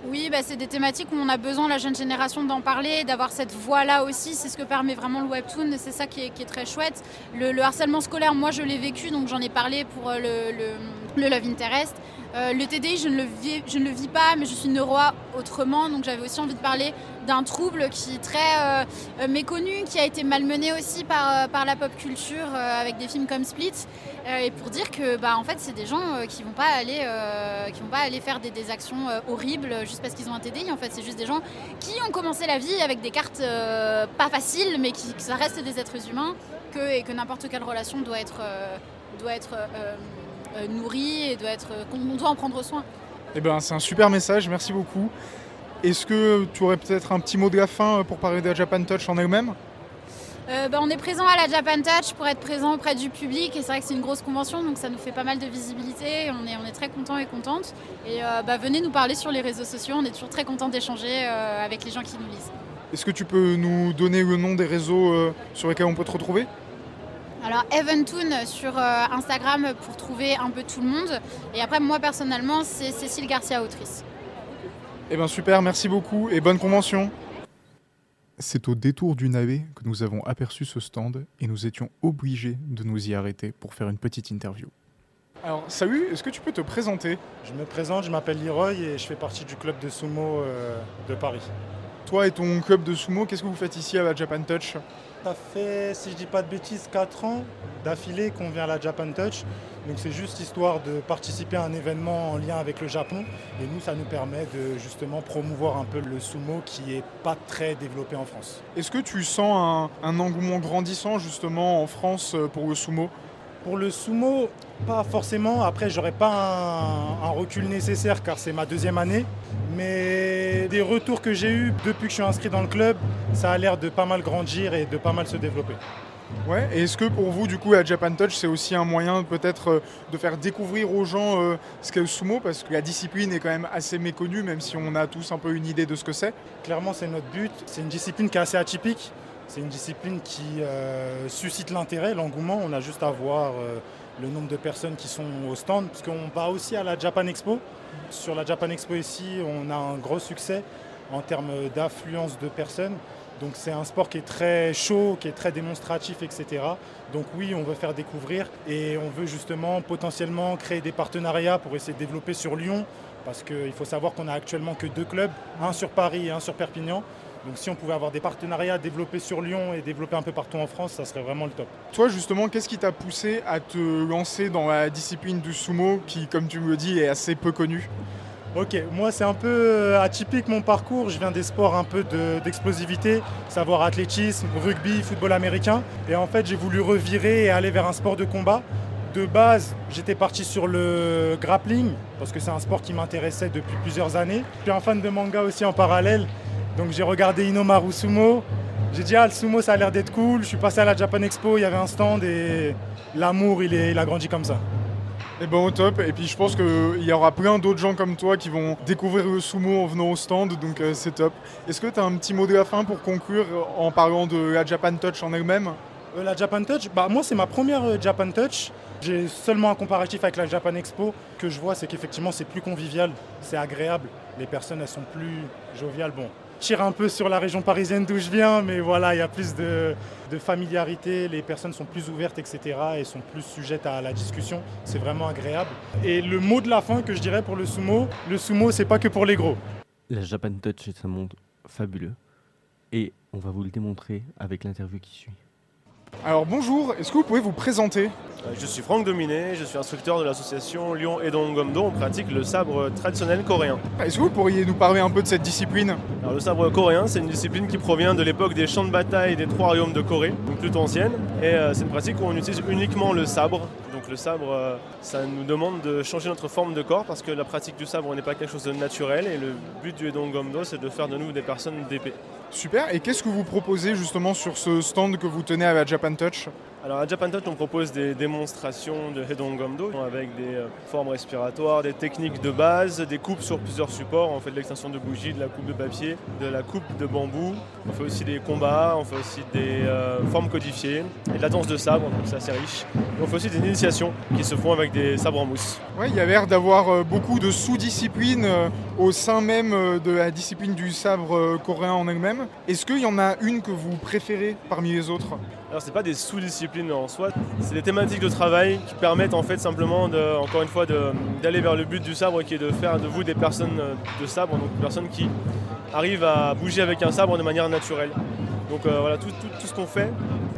Oui, bah, c'est des thématiques où on a besoin, la jeune génération, d'en parler, d'avoir cette voix-là aussi. C'est ce que permet vraiment le webtoon et c'est ça qui est, très chouette. Le, harcèlement scolaire, moi, je l'ai vécu, donc j'en ai parlé pour euh, le, le, Love Interest. Le TDI, je ne le, vis, je ne le vis pas, mais je suis neuro autrement, donc j'avais aussi envie de parler d'un trouble qui est très euh, euh, méconnu, qui a été malmené aussi par, euh, la pop culture avec des films comme Split. et pour dire que bah, en fait, c'est des gens qui vont pas vont pas aller faire des, des actions horribles juste parce qu'ils ont un TDI. En fait, c'est juste des gens qui ont commencé la vie avec des cartes pas faciles, mais qui, ça reste des êtres humains que, et que n'importe quelle relation doit être, doit être nourrie et doit être, qu'on doit en prendre soin. Eh ben, c'est un super message, merci beaucoup. Est-ce que tu aurais peut-être un petit mot de la fin euh, pour parler de la Japan Touch en elle-même? Euh, bah, on est présent à la Japan Touch pour être présent auprès du public et c'est vrai que c'est une grosse convention donc ça nous fait pas mal de visibilité. On est, on est très contents et contentes. Et euh, bah, venez nous parler sur les réseaux sociaux, on est toujours très contents d'échanger avec les gens qui nous lisent. Est-ce que tu peux nous donner le nom des réseaux sur lesquels on peut te retrouver? Alors Eventoon sur Instagram pour trouver un peu tout le monde. Et après moi personnellement c'est Cécile Garcia, autrice. Eh bien super, merci beaucoup et bonne convention. C'est au détour du navet que nous avons aperçu ce stand et nous étions obligés de nous y arrêter pour faire une petite interview. Alors salut, est-ce que tu peux te présenter? Je me présente, je m'appelle Leroy et je fais partie du club de sumo euh, de Paris. Toi et ton club de sumo, qu'est-ce que vous faites ici à la Japan Touch? Ça fait, si je dis pas de bêtises, 4 ans d'affilée qu'on vient à la Japan Touch. Donc c'est juste histoire de participer à un événement en lien avec le Japon. Et nous, ça nous permet de justement promouvoir un peu le sumo qui n'est pas très développé en France. Est-ce que tu sens un, engouement grandissant justement en France euh, pour le sumo? Pour le sumo, pas forcément. Après, j'aurais pas un, un, recul nécessaire car c'est ma deuxième année. Mais des retours que j'ai eus depuis que je suis inscrit dans le club, ça a l'air de pas mal grandir et de pas mal se développer. Ouais, et est-ce que pour vous, du coup, à Japan Touch, c'est aussi un moyen peut-être euh, de faire découvrir aux gens euh, ce qu'est le sumo? Parce que la discipline est quand même assez méconnue, même si on a tous un peu une idée de ce que c'est. Clairement, c'est notre but. C'est une discipline qui est assez atypique. C'est une discipline qui euh, suscite l'intérêt, l'engouement. On a juste à voir le nombre de personnes qui sont au stand, parce qu'on va aussi à la Japan Expo. Sur la Japan Expo ici, on a un gros succès en termes d'affluence de personnes. Donc c'est un sport qui est très chaud, qui est très démonstratif, etc. Donc oui, on veut faire découvrir et on veut justement potentiellement créer des partenariats pour essayer de développer sur Lyon, parce qu'il faut savoir qu'on a actuellement que deux clubs, un sur Paris et un sur Perpignan. Donc si on pouvait avoir des partenariats développés sur Lyon et développés un peu partout en France, ça serait vraiment le top. Toi justement, qu'est-ce qui t'a poussé à te lancer dans la discipline du sumo qui, comme tu me le dis, est assez peu connue? Ok, moi c'est un peu euh, atypique mon parcours. Je viens des sports un peu de- d'explosivité, savoir athlétisme, rugby, football américain. Et en fait, j'ai voulu revirer et aller vers un sport de combat. De base, j'étais parti sur le grappling parce que c'est un sport qui m'intéressait depuis plusieurs années. Je suis un fan de manga aussi en parallèle, donc j'ai regardé Inomaru Sumo. J'ai dit ah le sumo ça a l'air d'être cool. Je suis passé à la Japan Expo, il y avait un stand et l'amour il, est- il a grandi comme ça. Et ben au top, et puis je pense qu'il y aura plein d'autres gens comme toi qui vont découvrir le sumo en venant au stand, donc euh, c'est top. Est-ce que tu as un petit mot de la fin pour conclure en parlant de la Japan Touch en elle-même? Euh, la Japan Touch, bah, moi c'est ma première euh, Japan Touch. J'ai seulement un comparatif avec la Japan Expo. Ce que je vois, c'est qu'effectivement c'est plus convivial, c'est agréable. Les personnes elles sont plus joviales. Bon, tire un peu sur la région parisienne d'où je viens, mais voilà, il y a plus de, familiarité, les personnes sont plus ouvertes, etc. et sont plus sujettes à la discussion. C'est vraiment agréable. Et le mot de la fin que je dirais pour le sumo, le sumo c'est pas que pour les gros. La Japan Touch est un monde fabuleux. Et on va vous le démontrer avec l'interview qui suit. Alors bonjour, est-ce que vous pouvez vous présenter? Euh, Je suis Franck Dominé, je suis instructeur de l'association Lyon Edong Gomdo. On pratique le sabre traditionnel coréen. Est-ce que vous pourriez nous parler un peu de cette discipline? Alors, le sabre coréen, c'est une discipline qui provient de l'époque des champs de bataille des trois royaumes de Corée, donc plutôt ancienne. Et euh, c'est une pratique où on utilise uniquement le sabre. Le sabre, euh, ça nous demande de changer notre forme de corps parce que la pratique du sabre n'est pas quelque chose de naturel. Et le but du Edong Gomdo, c'est de faire de nous des personnes d'épée. Super, et qu'est-ce que vous proposez justement sur ce stand que vous tenez à la Japan Touch? Alors à Japan Touch, on propose des démonstrations de Hedon Gomdo avec des euh, formes respiratoires, des techniques de base, des coupes sur plusieurs supports. On fait de l'extension de bougie, de la coupe de papier, de la coupe de bambou. On fait aussi des combats, on fait aussi des euh, formes codifiées et de la danse de sabre, donc c'est assez riche. Et on fait aussi des initiations qui se font avec des sabres en mousse. Ouais, il y a l'air d'avoir euh, beaucoup de sous-disciplines au sein même de la discipline du sabre coréen en elle-même. Est-ce qu'il y en a une que vous préférez parmi les autres? Alors c'est pas des sous-disciplines en soi, c'est des thématiques de travail qui permettent en fait simplement de, encore une fois d'aller vers le but du sabre qui est de faire de vous des personnes euh, de sabre, donc des personnes qui arrivent à bouger avec un sabre de manière naturelle. Donc euh, voilà, tout, tout- ce qu'on fait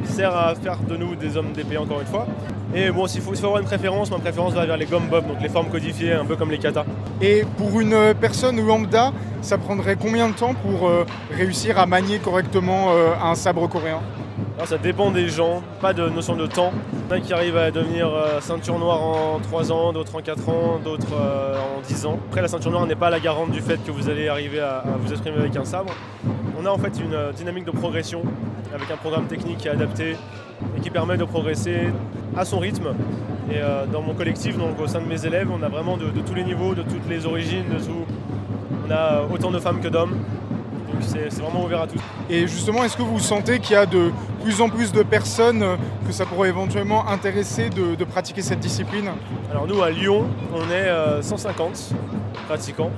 sert à faire de nous des hommes d'épée encore une fois. Et bon, s'il faut, avoir une préférence, ma préférence va vers les gomme bob, donc les formes codifiées, un peu comme les katas. Et pour une euh, personne lambda, ça prendrait combien de temps pour réussir à manier correctement un sabre coréen? Ça dépend des gens, pas de notion de temps. Il y en a qui arrivent à devenir euh, ceinture noire en 3 ans, d'autres en 4 ans, d'autres euh, en 10 ans. Après la ceinture noire n'est pas la garante du fait que vous allez arriver à, vous exprimer avec un sabre. On a en fait une euh, dynamique de progression avec un programme technique qui est adapté et qui permet de progresser à son rythme. Et dans mon collectif, donc au sein de mes élèves, on a vraiment de, tous les niveaux, de toutes les origines, de tout. On a autant de femmes que d'hommes. C'est vraiment ouvert à tous. Et justement, est-ce que vous sentez qu'il y a de plus en plus de personnes euh, que ça pourrait éventuellement intéresser de, de pratiquer cette discipline? Alors nous à Lyon, on est euh, 150 pratiquants.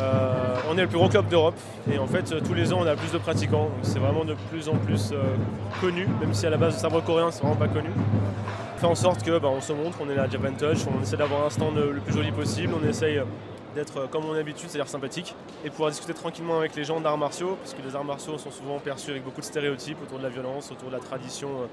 Euh, on est le plus gros club d'Europe et en fait euh, tous les ans on a plus de pratiquants. C'est vraiment de plus en plus euh, connu, même si à la base le sabre coréen c'est vraiment pas connu. On fait en sorte que bah, on se montre, on est la Japan Touch, on essaie d'avoir un stand euh, le plus joli possible, on essaye euh, d'être euh, comme on a l'habitude, c'est-à-dire sympathique, et pouvoir discuter tranquillement avec les gens d'arts martiaux, parce que les arts martiaux sont souvent perçus avec beaucoup de stéréotypes autour de la violence, autour de la tradition euh,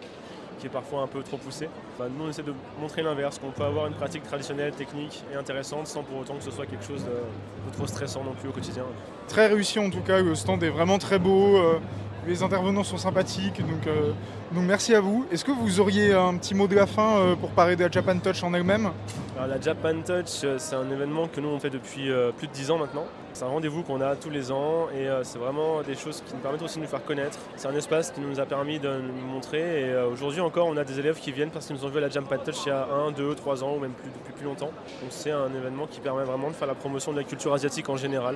qui est parfois un peu trop poussée. Nous, on essaie de montrer l'inverse, qu'on peut avoir une pratique traditionnelle, technique et intéressante, sans pour autant que ce soit quelque chose de, de trop stressant non plus au quotidien. Très réussi en tout cas, le stand est vraiment très beau, euh, les intervenants sont sympathiques, donc, euh, donc merci à vous. Est-ce que vous auriez un petit mot de la fin euh, pour parler de la Japan Touch en elle-même? La Japan Touch, euh, c'est un événement que nous on fait depuis euh, plus de 10 ans maintenant. C'est un rendez-vous qu'on a tous les ans et c'est vraiment des choses qui nous permettent aussi de nous faire connaître. C'est un espace qui nous a permis de nous montrer et aujourd'hui encore on a des élèves qui viennent parce qu'ils nous ont vu à la Japan Touch il y a 1, 2, 3 ans ou même plus, depuis plus longtemps. Donc c'est un événement qui permet vraiment de faire la promotion de la culture asiatique en général.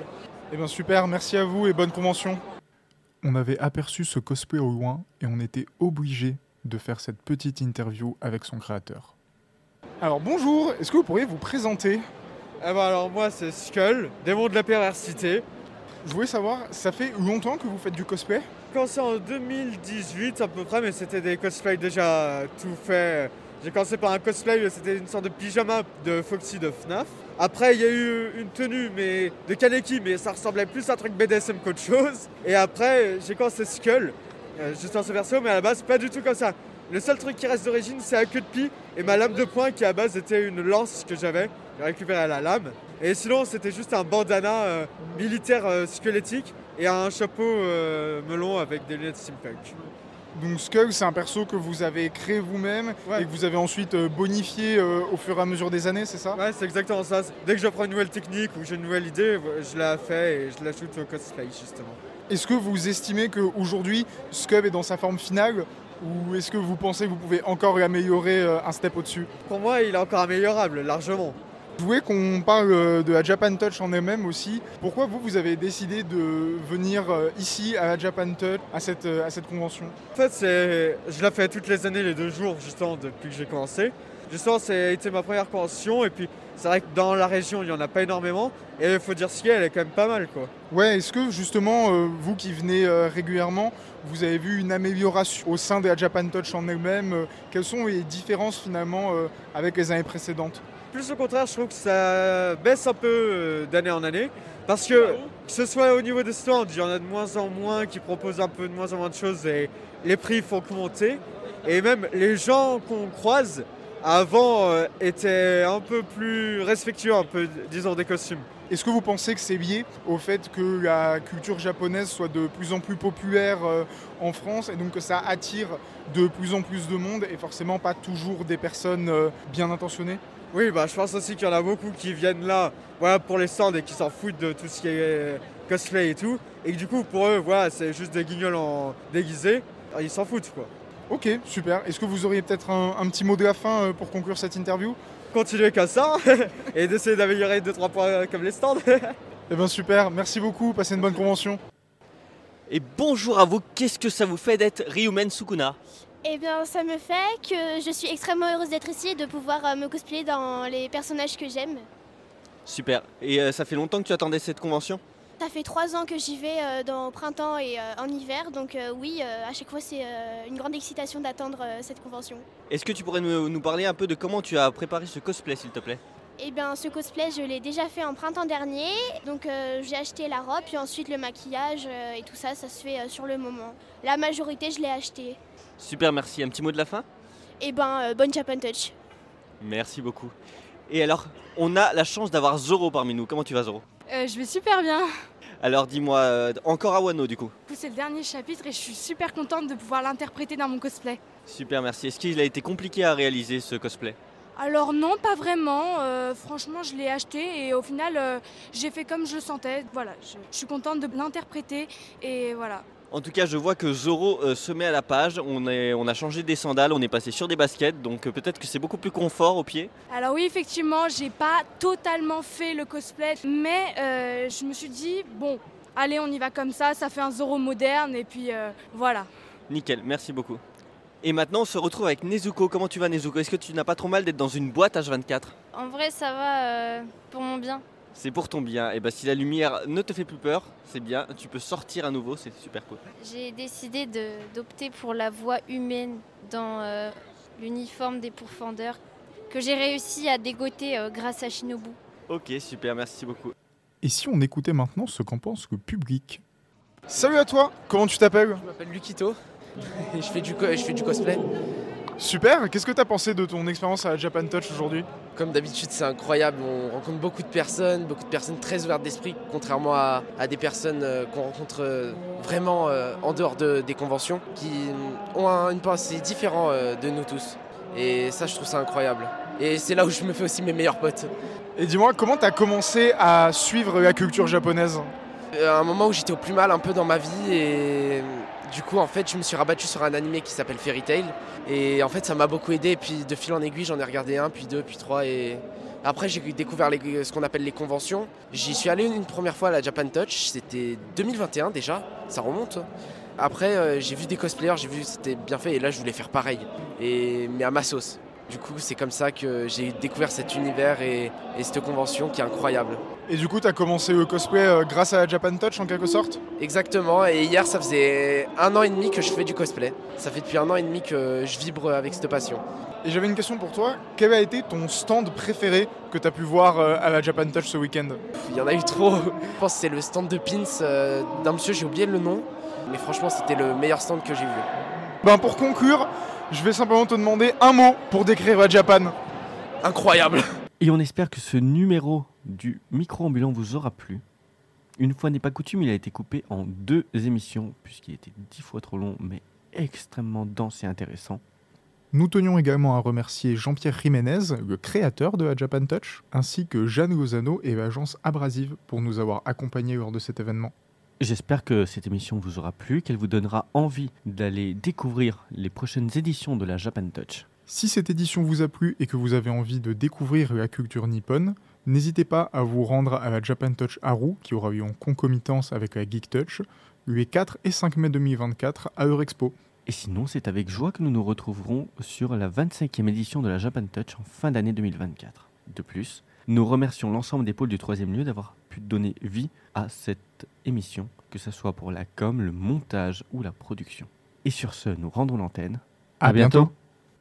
Eh bien super, merci à vous et bonne convention. On avait aperçu ce cosplay au loin et on était obligé de faire cette petite interview avec son créateur. Alors bonjour, est-ce que vous pourriez vous présenter? Eh ben alors moi c'est Skull, démon de la perversité. Je voulais savoir, ça fait longtemps que vous faites du cosplay? Commencé en 2018 à peu près, mais c'était des cosplays déjà tout faits. J'ai commencé par un cosplay, c'était une sorte de pyjama de Foxy de FNAF. Après il y a eu une tenue mais de Kaneki, mais ça ressemblait plus à un truc BDSM qu'autre chose. Et après j'ai commencé Skull, euh, juste en ce verso, mais à la base pas du tout comme ça. Le seul truc qui reste d'origine, c'est la queue de pie et ma lame de poing qui à base était une lance que j'avais. J'ai récupéré la lame. Et sinon, c'était juste un bandana euh, militaire euh, squelettique et un chapeau melon avec des lunettes steampunk. Donc Skull, c'est un perso que vous avez créé vous-même et que vous avez ensuite euh, bonifié euh, au fur et à mesure des années, c'est ça? Ouais, c'est exactement ça. Dès que je prends une nouvelle technique ou j'ai une nouvelle idée, je la fais et je l'ajoute au cosplay justement. Est-ce que vous estimez qu'aujourd'hui, Scub est dans sa forme finale ou est-ce que vous pensez que vous pouvez encore améliorer euh, un step au-dessus? Pour moi, il est encore améliorable, largement. Je voulais qu'on parle euh, de la Japan Touch en elle-même aussi. Pourquoi vous, vous avez décidé de venir euh, ici à la Japan Touch, à cette, euh, à cette convention? En fait, c'est... je la fais toutes les années, les deux jours, justement, depuis que j'ai commencé. Justement, c'était ma première convention et puis c'est vrai que dans la région, il n'y en a pas énormément. Et il faut dire ce qu'il y a, elle est quand même pas mal, quoi. Ouais, est-ce que justement, euh, vous qui venez euh, régulièrement, vous avez vu une amélioration au sein de la Japan Touch en elle-même? Euh, Quelles sont les différences finalement avec les années précédentes? Plus au contraire, je trouve que ça baisse un peu euh, d'année en année. Parce que, que ce soit au niveau des stands, il y en a de moins en moins qui proposent un peu de moins en moins de choses et les prix font que monter. Et même les gens qu'on croise avant euh, étaient un peu plus respectueux, un peu, disons, des costumes. Est-ce que vous pensez que c'est lié au fait que la culture japonaise soit de plus en plus populaire euh, en France et donc que ça attire de plus en plus de monde et forcément pas toujours des personnes euh, bien intentionnées? Oui, bah, je pense aussi qu'il y en a beaucoup qui viennent là voilà, pour les stands et qui s'en foutent de tout ce qui est cosplay et tout. Et que du coup, pour eux, voilà, c'est juste des guignols en déguisés. Ils s'en foutent, quoi. Ok, super. Est-ce que vous auriez peut-être un, un petit mot de la fin euh, pour conclure cette interview? Continuer comme ça et d'essayer d'améliorer 2-3 points comme les stands. Eh bien super, merci beaucoup, passez une bonne convention. Et bonjour à vous, qu'est-ce que ça vous fait d'être Ryumen Sukuna Eh bien, ça me fait que je suis extrêmement heureuse d'être ici et de pouvoir euh, me cosplayer dans les personnages que j'aime. Super. Et euh, ça fait longtemps que tu attendais cette convention? Ça fait trois ans que j'y vais euh, dans, au printemps et euh, en hiver, donc oui, à chaque fois c'est une grande excitation d'attendre cette convention. Est-ce que tu pourrais nous, nous parler un peu de comment tu as préparé ce cosplay, s'il te plaît? Eh bien, ce cosplay, je l'ai déjà fait en printemps dernier, donc j'ai acheté la robe, puis ensuite le maquillage et tout ça, ça se fait sur le moment. La majorité, je l'ai acheté. Super, merci. Un petit mot de la fin Eh ben, euh, bonne Japan Touch. Merci beaucoup. Et alors, on a la chance d'avoir Zoro parmi nous. Comment tu vas, Zoro Euh, je vais super bien. Alors, dis-moi, euh, encore à Wano, du coup Du coup, C'est le dernier chapitre et je suis super contente de pouvoir l'interpréter dans mon cosplay. Super, merci. Est-ce qu'il a été compliqué à réaliser ce cosplay? Alors non, pas vraiment. Euh, franchement, je l'ai acheté et au final, euh, j'ai fait comme je le sentais. Voilà, je, je suis contente de l'interpréter et voilà. En tout cas, je vois que Zoro euh, se met à la page. On, est, on a changé des sandales, on est passé sur des baskets, donc euh, peut-être que c'est beaucoup plus confort aux pieds. Alors oui, effectivement, j'ai pas totalement fait le cosplay, mais euh, je me suis dit bon, allez, on y va comme ça. Ça fait un Zoro moderne et puis euh, voilà. Nickel, merci beaucoup. Et maintenant, on se retrouve avec Nezuko. Comment tu vas, Nezuko? Est-ce que tu n'as pas trop mal d'être dans une boîte H24 En vrai, ça va euh, pour mon bien. C'est pour ton bien. Et bah, si la lumière ne te fait plus peur, c'est bien. Tu peux sortir à nouveau, c'est super cool. J'ai décidé de- d'opter pour la voie humaine dans euh, l'uniforme des pourfendeurs que j'ai réussi à dégoter euh, grâce à Shinobu. Ok, super, merci beaucoup. Et si on écoutait maintenant ce qu'en pense le public? Salut à toi, comment tu t'appelles? Je m'appelle Lukito et je fais du, co- je fais du cosplay. Super, qu'est-ce que tu as pensé de ton expérience à Japan Touch aujourd'hui? Comme d'habitude, c'est incroyable. On rencontre beaucoup de personnes, beaucoup de personnes très ouvertes d'esprit, contrairement à, à des personnes euh, qu'on rencontre euh, vraiment euh, en dehors de- des conventions, qui ont un- une pensée différente de nous tous. Et ça, je trouve ça incroyable. Et c'est là où je me fais aussi mes meilleurs potes. Et dis-moi, comment tu as commencé à suivre la culture japonaise? À un moment où j'étais au plus mal un peu dans ma vie et du coup en fait je me suis rabattu sur un animé qui s'appelle Fairy Tail. Et en fait ça m'a beaucoup aidé. Et puis de fil en aiguille j'en ai regardé un puis deux puis trois. Et après j'ai découvert ce qu'on appelle les conventions. J'y suis allé une première fois à la Japan Touch, c'était 2021 déjà, ça remonte. Après euh, j'ai vu des cosplayers, j'ai vu que c'était bien fait. Et là je voulais faire pareil. Et mais à ma sauce. Du coup c'est comme ça que j'ai découvert cet univers et, et cette convention qui est incroyable. Et du coup, tu as commencé le cosplay euh, grâce à la Japan Touch en quelque sorte? Exactement, et hier ça faisait un an et demi que je fais du cosplay. Ça fait depuis un an et demi que je vibre avec cette passion. Et j'avais une question pour toi. Quel a été ton stand préféré que tu as pu voir euh, à la Japan Touch ce week-end? Il y en a eu trop. Je pense que c'est le stand de pins euh, d'un monsieur, j'ai oublié le nom. Mais franchement, c'était le meilleur stand que j'ai vu. Ben pour conclure, je vais simplement te demander un mot pour décrire la Japan. Incroyable. Et on espère que ce numéro du micro ambulant vous aura plu. Une fois n'est pas coutume, il a été coupé en deux émissions, puisqu'il était dix fois trop long, mais extrêmement dense et intéressant. Nous tenions également à remercier Jean-Pierre Jiménez, le créateur de la Japan Touch, ainsi que Jeanne Lozano et l'agence Abrasive pour nous avoir accompagnés lors de cet événement. J'espère que cette émission vous aura plu, qu'elle vous donnera envie d'aller découvrir les prochaines éditions de la Japan Touch. Si cette édition vous a plu et que vous avez envie de découvrir la culture nippone, n'hésitez pas à vous rendre à la Japan Touch Haru, qui aura eu en concomitance avec la Geek Touch, les 4 et 5 mai 2024 à Eurexpo. Et sinon, c'est avec joie que nous nous retrouverons sur la 25e édition de la Japan Touch en fin d'année 2024. De plus, nous remercions l'ensemble des pôles du troisième lieu d'avoir pu donner vie à cette émission, que ce soit pour la com, le montage ou la production. Et sur ce, nous rendons l'antenne. À, bientôt.